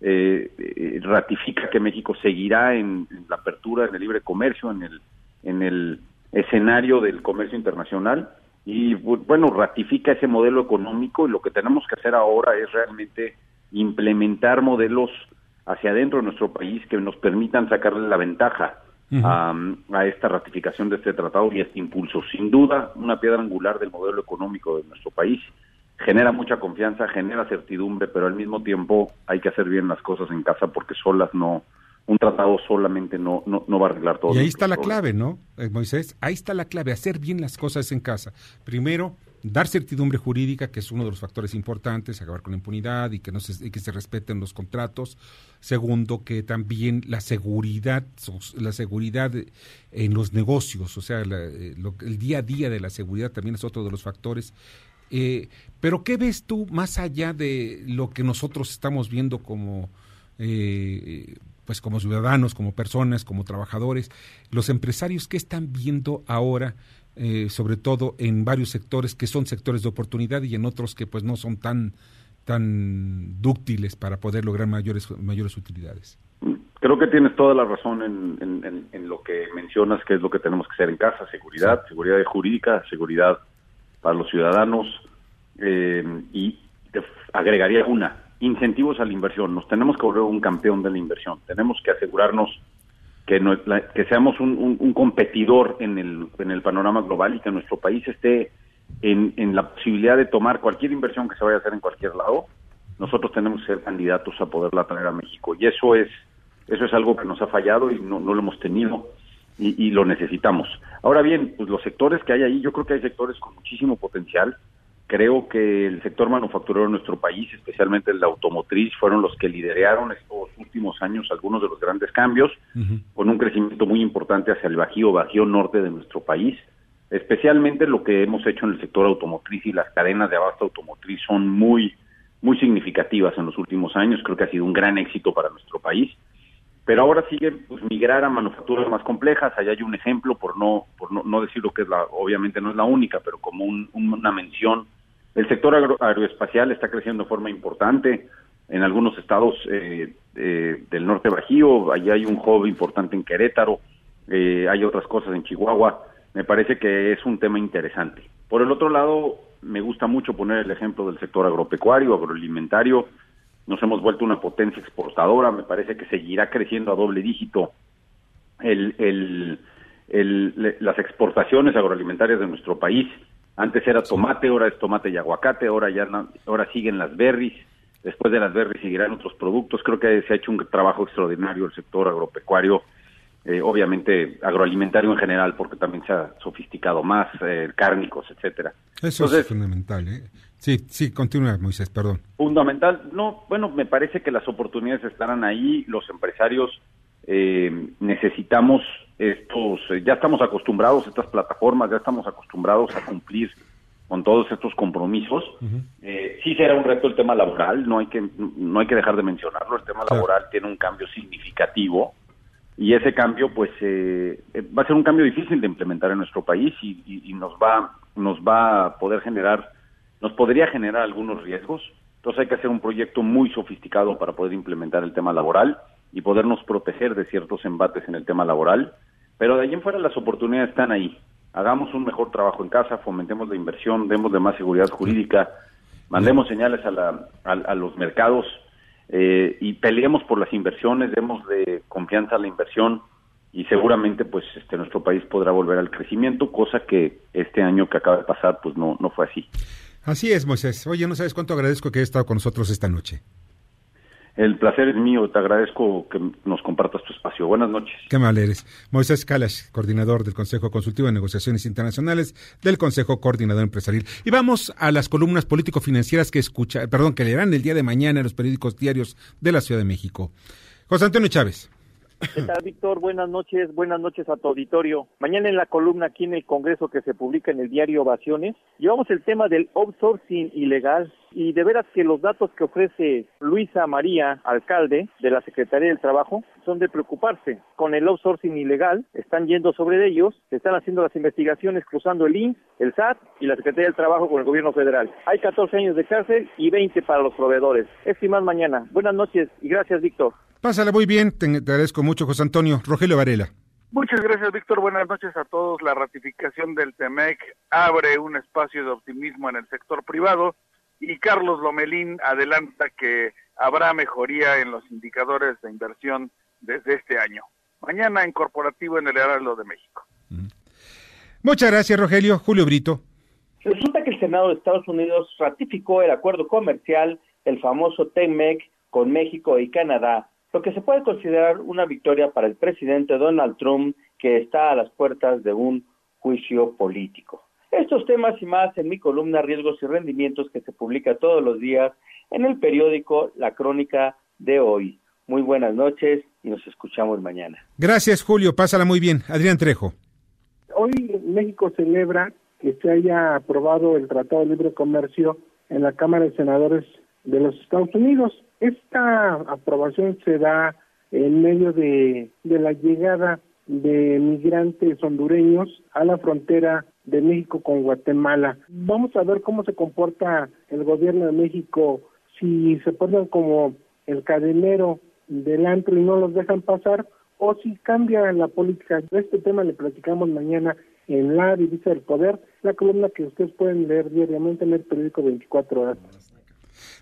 Speaker 15: Eh, eh, ratifica que México seguirá en, en, la apertura, en el libre comercio, en el, en el escenario del comercio internacional y bueno, ratifica ese modelo económico y lo que tenemos que hacer ahora es realmente implementar modelos hacia adentro de nuestro país que nos permitan sacarle la ventaja a, a, esta ratificación de este tratado y este impulso. Sin duda, una piedra angular del modelo económico de nuestro país. Genera mucha confianza, genera certidumbre, pero al mismo tiempo hay que hacer bien las cosas en casa porque solas no, un tratado solamente no, no, no va a arreglar todo.
Speaker 1: Y ahí está la clave, ¿no, eh, Moisés? Ahí está la clave, hacer bien las cosas en casa. Primero, dar certidumbre jurídica, que es uno de los factores importantes, acabar con la impunidad y que, no se, que se respeten los contratos. Segundo, que también la seguridad, la seguridad en los negocios, o sea, eh, el día a día de la seguridad también es otro de los factores. Eh, pero ¿qué ves tú más allá de lo que nosotros estamos viendo como eh, pues como ciudadanos, como personas, como trabajadores, los empresarios que están viendo ahora, eh, sobre todo en varios sectores que son sectores de oportunidad y en otros que pues no son tan tan dúctiles para poder lograr mayores mayores utilidades.
Speaker 15: Creo que tienes toda la razón en, en, lo que mencionas, que es lo que tenemos que hacer en casa, seguridad, seguridad jurídica, seguridad para los ciudadanos, eh, y agregaría una, incentivos a la inversión. Nos tenemos que volver un campeón de la inversión. Tenemos que asegurarnos que, que seamos un, competidor en el, en el panorama global y que nuestro país esté en, en la posibilidad de tomar cualquier inversión que se vaya a hacer en cualquier lado. Nosotros tenemos que ser candidatos a poderla traer a México y eso es eso es algo que nos ha fallado y no, no lo hemos tenido. y, lo necesitamos. Ahora bien, pues los sectores que hay ahí, yo creo que hay sectores con muchísimo potencial. Creo que el sector manufacturero de nuestro país, especialmente el de automotriz, fueron los que lideraron estos últimos años algunos de los grandes cambios, con un crecimiento muy importante hacia el bajío, bajío norte de nuestro país. Especialmente lo que hemos hecho en el sector automotriz y las cadenas de abasto automotriz son muy, muy significativas en los últimos años. Creo que ha sido un gran éxito para nuestro país pero ahora sigue pues, migrar a manufacturas más complejas. Allá hay un ejemplo, por no por no, decir lo que es la, obviamente no es la única, pero como una mención. El sector aeroespacial está creciendo de forma importante en algunos estados eh, eh, del norte Bajío. Allá hay un hub importante en Querétaro. Eh, hay otras cosas en Chihuahua. Me parece que es un tema interesante. Por el otro lado, me gusta mucho poner el ejemplo del sector agropecuario, agroalimentario nos hemos vuelto una potencia exportadora, me parece que seguirá creciendo a doble dígito el, las exportaciones agroalimentarias de nuestro país. Antes era tomate, ahora es tomate y aguacate, ahora ya ahora siguen las berries, después de las berries seguirán otros productos. Creo que se ha hecho un trabajo extraordinario el sector agropecuario, eh, obviamente agroalimentario en general, porque también se ha sofisticado más, eh, cárnicos, etcétera.
Speaker 1: Eso es fundamental. ¿eh? Sí, sí, continúa Moisés, perdón.
Speaker 15: Fundamental, no, bueno, me parece que las oportunidades estarán ahí, los empresarios eh, necesitamos estos, eh, ya estamos acostumbrados a estas plataformas, ya estamos acostumbrados a cumplir con todos estos compromisos. eh, sí será un reto el tema laboral, no hay que no hay que dejar de mencionarlo, el tema laboral tiene un cambio significativo y ese cambio pues eh, va a ser un cambio difícil de implementar en nuestro país y, y nos va nos va a poder generar nos podría generar algunos riesgos. Entonces hay que hacer un proyecto muy sofisticado para poder implementar el tema laboral y podernos proteger de ciertos embates en el tema laboral. Pero de allí en fuera las oportunidades están ahí. Hagamos un mejor trabajo en casa, fomentemos la inversión, demos de más seguridad jurídica, mandemos señales a, la, a, los mercados eh, y peleemos por las inversiones, demos de confianza a la inversión y seguramente pues este nuestro país podrá volver al crecimiento, cosa que este año que acaba de pasar pues no, no fue así.
Speaker 1: Así es, Moisés. Oye, no sabes cuánto agradezco que hayas estado con nosotros esta noche.
Speaker 15: El placer es mío, te agradezco que nos compartas tu espacio. Buenas noches.
Speaker 1: Qué mal eres. Moisés Kalash, coordinador del Consejo Consultivo de Negociaciones Internacionales del Consejo Coordinador Empresarial. Y vamos a las columnas político-financieras que escucha, perdón, que leerán el día de mañana en los periódicos diarios de la Ciudad de México. José Antonio Chávez.
Speaker 16: ¿Qué tal, Víctor? Buenas noches, buenas noches a tu auditorio. Mañana en la columna aquí en el Congreso que se publica en el diario Ovaciones, llevamos el tema del outsourcing ilegal y de veras que los datos que ofrece Luisa María, alcalde de la Secretaría del Trabajo, son de preocuparse. Con el outsourcing ilegal, están yendo sobre ellos, se están haciendo las investigaciones cruzando el INS, el SAT y la Secretaría del Trabajo con el gobierno federal. Hay 14 años de cárcel y 20 para los proveedores. Es más mañana. Buenas noches y gracias, Víctor.
Speaker 1: Pásala muy bien, te, agradezco mucho, José Antonio. Rogelio Varela.
Speaker 17: Muchas gracias, Víctor. Buenas noches a todos. La ratificación del TEMEC abre un espacio de optimismo en el sector privado y Carlos Lomelín adelanta que habrá mejoría en los indicadores de inversión desde este año. Mañana en corporativo en el Heraldo de México.
Speaker 1: Muchas gracias, Rogelio. Julio Brito.
Speaker 18: Resulta que el Senado de Estados Unidos ratificó el acuerdo comercial, el famoso TEMEC, con México y Canadá, lo que se puede considerar una victoria para el presidente Donald Trump, que está a las puertas de un juicio político. Estos temas y más en mi columna Riesgos y Rendimientos que se publica todos los días en el periódico La Crónica de hoy. Muy buenas noches y nos escuchamos mañana.
Speaker 1: Gracias, Julio. Pásala muy bien. Adrián Trejo.
Speaker 19: Hoy México celebra que se haya aprobado el Tratado de Libre Comercio en la Cámara de Senadores de los Estados Unidos. Esta aprobación se da en medio de, la llegada de migrantes hondureños a la frontera de México con Guatemala. Vamos a ver cómo se comporta el gobierno de México si se ponen como el cadenero del antro y no los dejan pasar o si cambia la política. De este tema le platicamos mañana en La Divisa del Poder, la columna que ustedes pueden leer diariamente en el periódico 24 horas.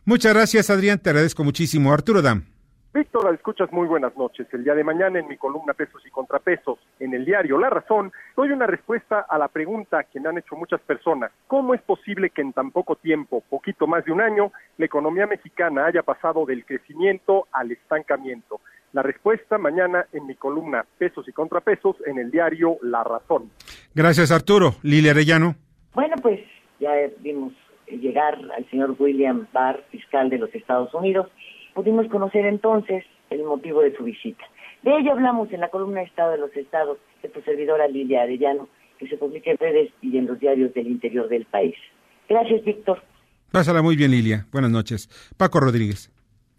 Speaker 1: Muchas gracias, Adrián. Te agradezco muchísimo. Arturo Dam.
Speaker 20: Víctor, escuchas muy buenas noches. El día de mañana en mi columna Pesos y Contrapesos en el diario La Razón, doy una respuesta a la pregunta que me han hecho muchas personas. ¿Cómo es posible que en tan poco tiempo, poquito más de un año, la economía mexicana haya pasado del crecimiento al estancamiento? La respuesta mañana en mi columna Pesos y Contrapesos en el diario La Razón.
Speaker 1: Gracias Arturo. Lilia Arellano.
Speaker 21: Bueno, pues ya vimos llegar al señor William Barr, fiscal de los Estados Unidos. Pudimos conocer entonces el motivo de su visita. De ello hablamos en la columna Estado de los Estados de tu servidora Lilia Arellano, que se publica en redes y en los diarios del interior del país. Gracias, Víctor.
Speaker 1: Pásala muy bien, Lilia. Buenas noches. Paco Rodríguez.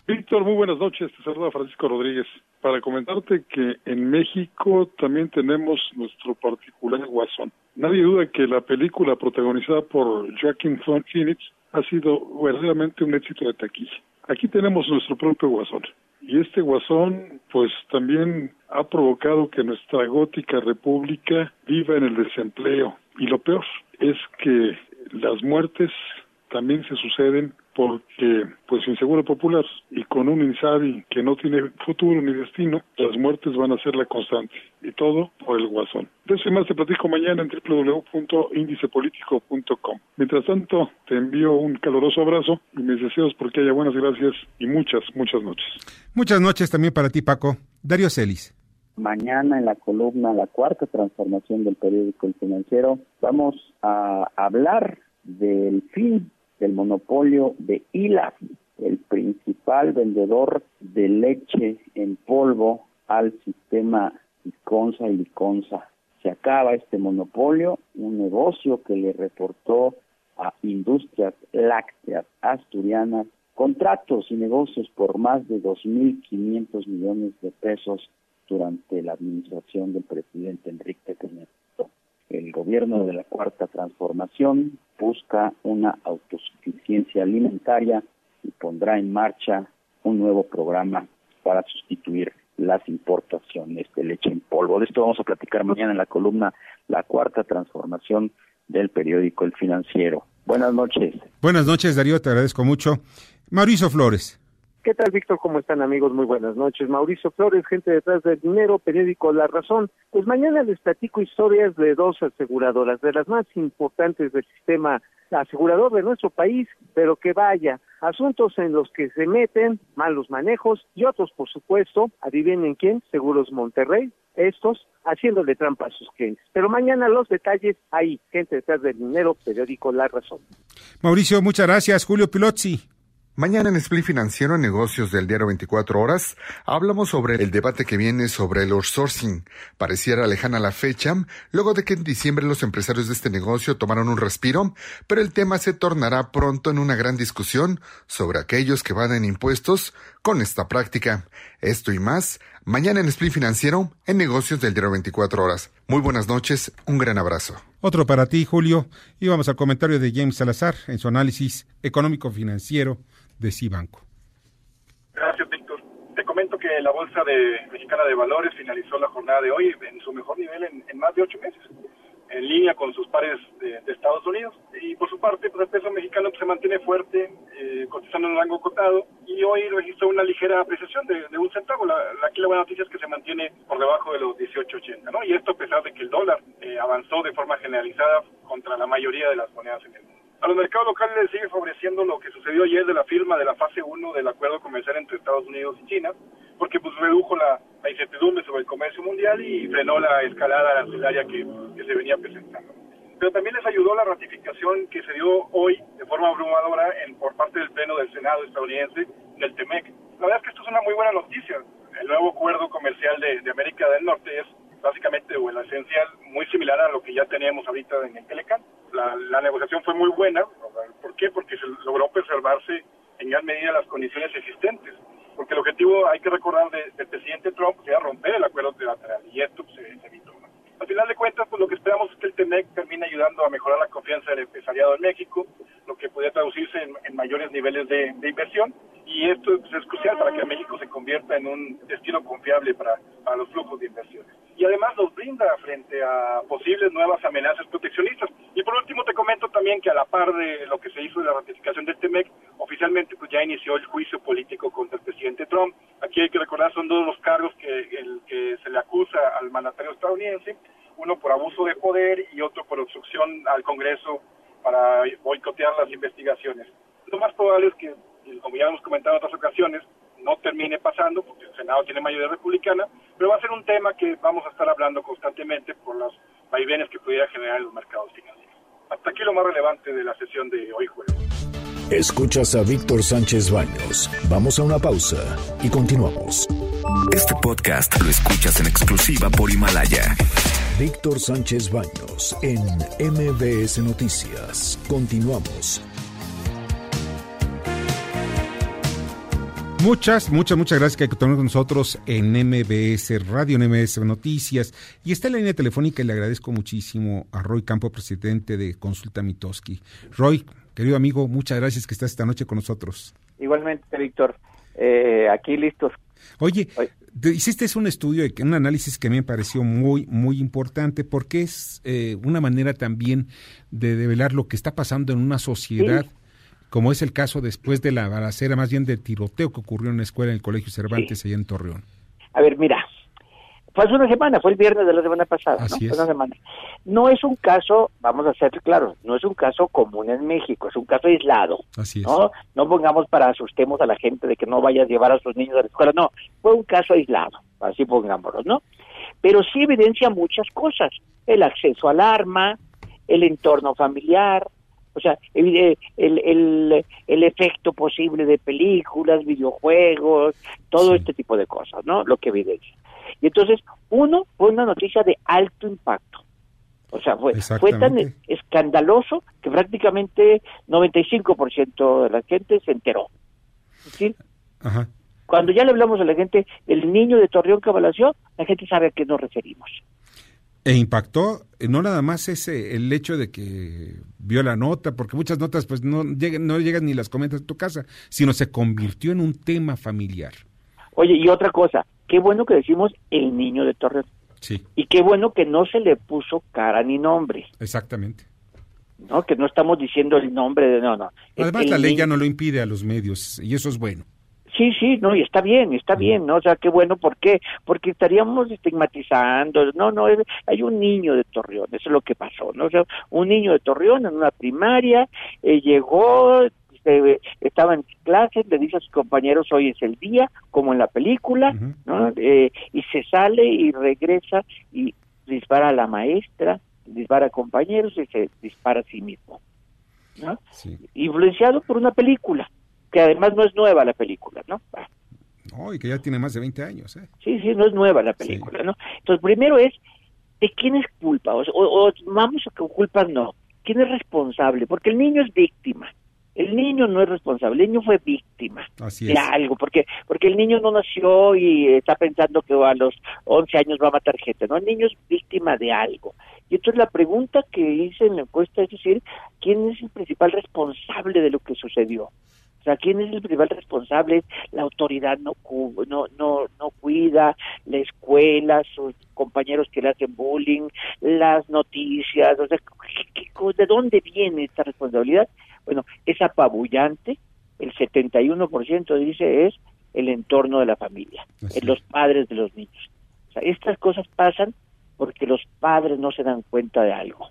Speaker 22: Víctor, muy buenas noches. Te saluda Francisco Rodríguez. Para comentarte que en México también tenemos nuestro particular guasón. Nadie duda que la película protagonizada por Joaquin Phoenix ha sido verdaderamente un éxito de taquilla. Aquí tenemos nuestro propio guasón. Y este guasón, pues también ha provocado que nuestra gótica república viva en el desempleo. Y lo peor es que las muertes también se suceden porque, pues sin seguro popular y con un INSABI que no tiene futuro ni destino, las muertes van a ser la constante. Y todo por el guasón. De eso y más te platico mañana en www.indicepolitico.com. Mientras tanto, te envío un caluroso abrazo y mis deseos porque haya buenas gracias y muchas, muchas noches.
Speaker 1: Muchas noches también para ti, Paco. Darío Celis.
Speaker 23: Mañana en la columna La Cuarta Transformación del Periódico El Financiero vamos a hablar del fin del monopolio de ILA, el principal vendedor de leche en polvo al sistema Liconza y Liconza. Se acaba este monopolio, un negocio que le reportó a Industrias Lácteas Asturianas contratos y negocios por más de 2.500 millones de pesos durante la administración del presidente Enrique Peña el gobierno de la Cuarta Transformación busca una autosuficiencia alimentaria y pondrá en marcha un nuevo programa para sustituir las importaciones de leche en polvo. De esto vamos a platicar mañana en la columna La Cuarta Transformación del periódico El Financiero. Buenas noches.
Speaker 1: Buenas noches, Darío, te agradezco mucho. Mauricio Flores.
Speaker 19: ¿Qué tal, Víctor? ¿Cómo están, amigos? Muy buenas noches. Mauricio Flores, gente detrás del dinero, periódico La Razón. Pues mañana les platico historias de dos aseguradoras, de las más importantes del sistema asegurador de nuestro país, pero que vaya, asuntos en los que se meten malos manejos y otros, por supuesto, adivinen quién, Seguros Monterrey, estos haciéndole trampa a sus clientes. Pero mañana los detalles ahí, gente detrás del dinero, periódico La Razón.
Speaker 1: Mauricio, muchas gracias. Julio Pilozzi.
Speaker 24: Mañana en Split Financiero, en negocios del diario 24 horas, hablamos sobre el debate que viene sobre el outsourcing. Pareciera lejana la fecha, luego de que en diciembre los empresarios de este negocio tomaron un respiro, pero el tema se tornará pronto en una gran discusión sobre aquellos que van en impuestos con esta práctica. Esto y más, mañana en Split Financiero, en negocios del diario 24 horas. Muy buenas noches, un gran abrazo.
Speaker 1: Otro para ti, Julio. Y vamos al comentario de James Salazar en su análisis económico-financiero de Cibanco.
Speaker 25: Gracias, Víctor. Te comento que la Bolsa de Mexicana de Valores finalizó la jornada de hoy en su mejor nivel en, más de ocho meses, en línea con sus pares de, Estados Unidos. Y por su parte, pues, el peso mexicano pues, se mantiene fuerte, eh, cotizando en un rango cotado, y hoy registró una ligera apreciación de, un centavo. La, aquí la buena noticia es que se mantiene por debajo de los 18.80, ¿no? Y esto a pesar de que el dólar eh, avanzó de forma generalizada contra la mayoría de las monedas en el mundo. A los mercados locales les sigue favoreciendo lo que sucedió ayer de la firma de la fase 1 del acuerdo comercial entre Estados Unidos y China, porque pues redujo la, incertidumbre sobre el comercio mundial y frenó la escalada arancelaria que, que se venía presentando. Pero también les ayudó la ratificación que se dio hoy de forma abrumadora en, por parte del Pleno del Senado estadounidense del TEMEC. La verdad es que esto es una muy buena noticia. El nuevo acuerdo comercial de, de América del Norte es básicamente o en la esencial muy similar a lo que ya teníamos ahorita en el Telecán. La, la negociación fue muy buena. ¿Por qué? Porque se logró preservarse en gran medida las condiciones existentes. Porque el objetivo, hay que recordar, del presidente Trump era romper el acuerdo trilateral y esto pues, se, evitó. Al final de cuentas, pues lo que esperamos es que el TEMEC termine ayudando a mejorar la confianza del empresariado en México, lo que puede traducirse en, mayores niveles de, de inversión y esto es crucial para que México se convierta en un destino confiable para, para los flujos de inversiones. Y además nos brinda frente a posibles nuevas amenazas proteccionistas. Y por último te comento también que a la par de lo que se hizo de la ratificación del TEMEC, oficialmente pues ya inició el juicio político contra el presidente Trump. Aquí hay que recordar son dos los cargos que, el, que se le acusa al mandatario estadounidense, uno por abuso de poder y otro por obstrucción al Congreso para boicotear las investigaciones. Lo más probable es que como ya hemos comentado en otras ocasiones, no termine pasando, porque el Senado tiene de mayo de Republicana, pero va a ser un tema que vamos a estar hablando constantemente por los vaivenes que pudiera generar en los mercados financieros. Hasta aquí lo más relevante de la sesión de hoy jueves.
Speaker 4: Escuchas a Víctor Sánchez Baños. Vamos a una pausa y continuamos.
Speaker 12: Este podcast lo escuchas en exclusiva por Himalaya.
Speaker 4: Víctor Sánchez Baños en MBS Noticias. Continuamos.
Speaker 1: Muchas, muchas, muchas gracias que están con nosotros en MBS Radio, en MBS Noticias. Y está en la línea telefónica y le agradezco muchísimo a Roy Campo, presidente de Consulta Mitoski. Roy, querido amigo, muchas gracias que estás esta noche con nosotros.
Speaker 26: Igualmente, Víctor, eh, aquí listos.
Speaker 1: Oye, hiciste un estudio, un análisis que me pareció muy, muy importante porque es eh, una manera también de develar lo que está pasando en una sociedad como es el caso después de la balacera, más bien del tiroteo que ocurrió en la escuela en el Colegio Cervantes, allá en Torreón.
Speaker 26: A ver, mira, fue hace una semana, fue el viernes de la semana pasada, ¿no? Es. Una semana. No es un caso, vamos a ser claros, no es un caso común en México, es un caso aislado.
Speaker 1: Así es.
Speaker 26: ¿no? No pongamos para asustemos a la gente de que no vaya a llevar a sus niños a la escuela, no, fue un caso aislado, así pongámoslo, ¿no? Pero sí evidencia muchas cosas, el acceso al arma, el entorno familiar, o sea, el, el, el, efecto posible de películas, videojuegos, todo este tipo de cosas, ¿no? Lo que evidencia. Y entonces, uno, fue una noticia de alto impacto. O sea, fue, fue tan escandaloso que prácticamente 95% de la gente se enteró. ¿Sí?
Speaker 1: Ajá.
Speaker 26: Cuando ya le hablamos a la gente del niño de Torreón que la gente sabe a qué nos referimos.
Speaker 1: E impactó eh, no nada más ese el hecho de que vio la nota, porque muchas notas pues no llegan, no llegan ni las comentas en tu casa, sino se convirtió en un tema familiar.
Speaker 26: Oye, y otra cosa, qué bueno que decimos el niño de Torres.
Speaker 1: Sí.
Speaker 26: Y qué bueno que no se le puso cara ni nombre.
Speaker 1: Exactamente.
Speaker 26: No, que no estamos diciendo el nombre de no, no.
Speaker 1: Además la ley ya no lo impide a los medios y eso es bueno.
Speaker 26: Sí, sí, no, y está bien, está bien, ¿no? O sea, qué bueno, ¿por qué? Porque estaríamos estigmatizando, no, no, hay un niño de Torreón, eso es lo que pasó, ¿no? O sea, un niño de Torreón en una primaria, eh, llegó, este, estaba en clase, le dice a sus compañeros, hoy es el día, como en la película, ¿no? Eh, y se sale y regresa y dispara a la maestra, dispara a compañeros y se dispara a sí mismo, ¿no? Influenciado por una película que además no es nueva la película, ¿no?
Speaker 1: y que ya tiene más de 20 años, ¿eh?
Speaker 26: Sí, sí, no es nueva la película, ¿no? Entonces, primero es, ¿de quién es culpa? O, vamos a que culpa no. ¿Quién es responsable? Porque el niño es víctima. El niño no es responsable, el niño fue víctima de algo, porque porque el niño no nació y está pensando que a los 11 años va a matar gente, ¿no? El niño es víctima de algo. Y entonces la pregunta que hice en la encuesta es decir, ¿quién es el principal responsable de lo que sucedió? O sea, ¿quién es el principal responsable? La autoridad no, no, no, no cuida, la escuela, sus compañeros que le hacen bullying, las noticias, o sea, ¿de dónde viene esta responsabilidad? Bueno, es apabullante, el 71% dice es el entorno de la familia, es los padres de los niños. O sea, estas cosas pasan porque los padres no se dan cuenta de algo.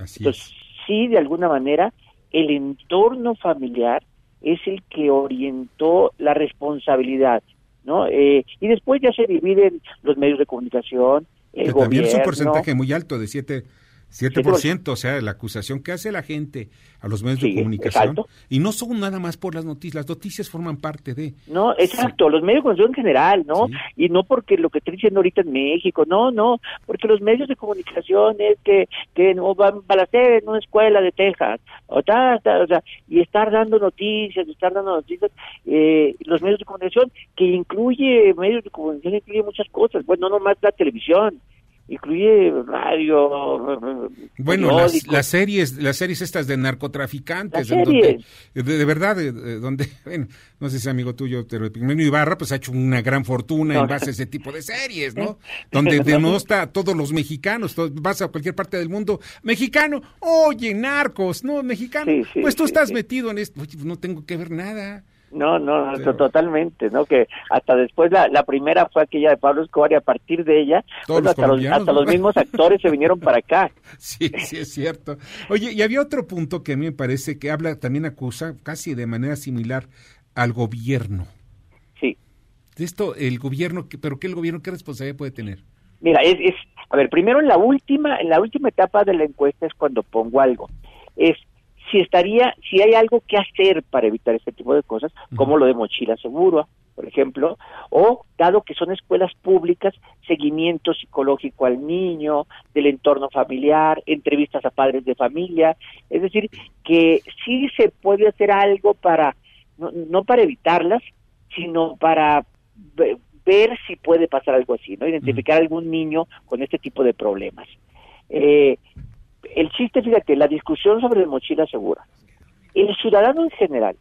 Speaker 1: Así
Speaker 26: Entonces, sí, de alguna manera, el entorno familiar es el que orientó la responsabilidad, ¿no? Eh, y después ya se dividen los medios de comunicación, el que
Speaker 1: también es un porcentaje muy alto de 7 7%, o sea, la acusación que hace la gente a los medios de comunicación. Y no son nada más por las noticias, las noticias forman parte de...
Speaker 26: No, exacto, los medios de comunicación en general, ¿no? Y no porque lo que estoy diciendo ahorita en México, no, no, porque los medios de comunicación es que, que no van a hacer en una escuela de Texas, o, ta, o sea, y estar dando noticias, estar dando noticias, eh, los medios de comunicación, que incluye, medios de comunicación incluye muchas cosas, bueno, no nomás la televisión, incluye radio
Speaker 1: bueno las, series las series estas de narcotraficantes donde, de, verdad donde [laughs] bueno no sé si amigo tuyo pero Pigmenio Ibarra pues ha hecho una gran fortuna en base a ese tipo de series no [laughs] donde está todos los mexicanos vas a cualquier parte del mundo mexicano oye narcos no mexicano pues tú estás metido en esto no tengo que ver nada
Speaker 26: no, no, totalmente, ¿no? Que hasta después la, la primera fue aquella de Pablo Escobar y a partir de ella, pues hasta, los, hasta los mismos actores se vinieron para acá. [laughs]
Speaker 1: Sí, sí, es cierto. Oye, y había otro punto que a mí me parece que habla, también acusa casi de manera similar al gobierno.
Speaker 26: Sí.
Speaker 1: esto el gobierno, pero qué el gobierno qué responsabilidad puede tener?
Speaker 26: Mira, es, es a ver, primero en la última en la última etapa de la encuesta es cuando pongo algo. Es si estaría si hay algo que hacer para evitar este tipo de cosas, como lo de mochila seguro, por ejemplo, o dado que son escuelas públicas, seguimiento psicológico al niño, del entorno familiar, entrevistas a padres de familia, es decir, que sí se puede hacer algo para, no, para evitarlas, sino para ver si puede pasar algo así, ¿no? Identificar algún niño con este tipo de problemas. Eh, el chiste, fíjate, la discusión sobre la mochila segura. El ciudadano en general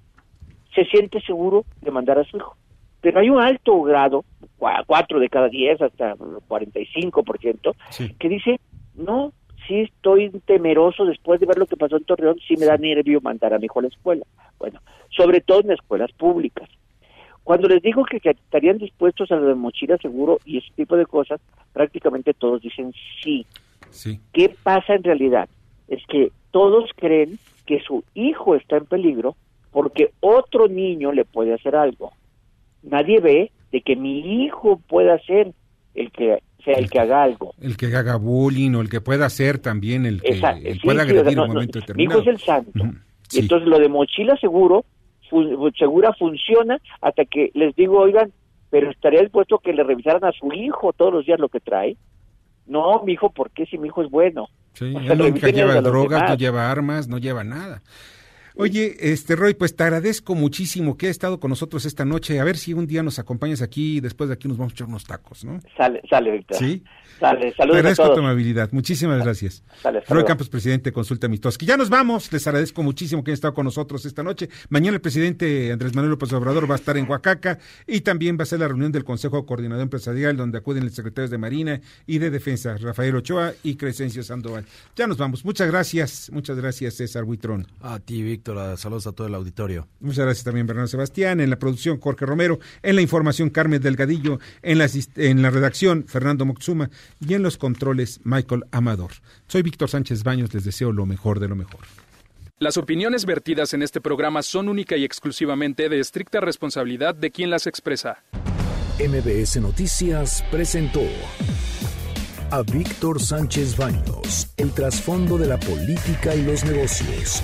Speaker 26: se siente seguro de mandar a su hijo pero hay un alto grado, cuatro de cada diez hasta 45%, sí. que dice, no, sí estoy temeroso después de ver lo que pasó en Torreón, sí me da nervio mandar a mi hijo a la escuela. Bueno, sobre todo en escuelas públicas. Cuando les digo que, estarían dispuestos a de mochila seguro y ese tipo de cosas, prácticamente todos dicen sí.
Speaker 1: Sí.
Speaker 26: ¿Qué pasa en realidad? Es que todos creen que su hijo está en peligro porque otro niño le puede hacer algo nadie ve de que mi hijo pueda ser el que sea el, que haga algo.
Speaker 1: El que haga bullying o el que pueda ser también el que pueda agredir en un momento determinado.
Speaker 26: Mi hijo es el santo. Entonces lo de mochila seguro, segura funciona hasta que les digo, oigan, pero estaría dispuesto que le revisaran a su hijo todos los días lo que trae. No, mi hijo, ¿por qué si mi hijo es bueno?
Speaker 1: Sí, él nunca lleva drogas, no lleva armas, no lleva nada. Oye, este Roy, pues te agradezco muchísimo que has estado con nosotros esta noche. A ver si un día nos acompañas aquí y después de aquí nos vamos a echar unos tacos, ¿no?
Speaker 26: Sale, sale, Víctor.
Speaker 1: Sí.
Speaker 26: Sale, saludos.
Speaker 1: Te agradezco
Speaker 26: a
Speaker 1: tu amabilidad. Muchísimas gracias.
Speaker 26: Sale,
Speaker 1: Roy Campos, presidente de Consulta Mitoski. Ya nos vamos. Les agradezco muchísimo que hayan estado con nosotros esta noche. Mañana el presidente Andrés Manuel López Obrador va a estar en Oaxaca y también va a ser la reunión del Consejo Coordinador Empresarial donde acuden los secretarios de Marina y de Defensa, Rafael Ochoa y Crescencio Sandoval. Ya nos vamos. Muchas gracias. Muchas gracias, César Buitrón.
Speaker 2: A ti, Víctor. Saludos a todos el auditorio.
Speaker 1: Muchas gracias también, Bernardo Sebastián. En la producción, Jorge Romero. En la información, Carmen Delgadillo. En la, en la redacción, Fernando Moxuma. Y en los controles, Michael Amador. Soy Víctor Sánchez Baños. Les deseo lo mejor de lo mejor.
Speaker 27: Las opiniones vertidas en este programa son única y exclusivamente de estricta responsabilidad de quien las expresa.
Speaker 4: MBS Noticias presentó a Víctor Sánchez Baños, el trasfondo de la política y los negocios.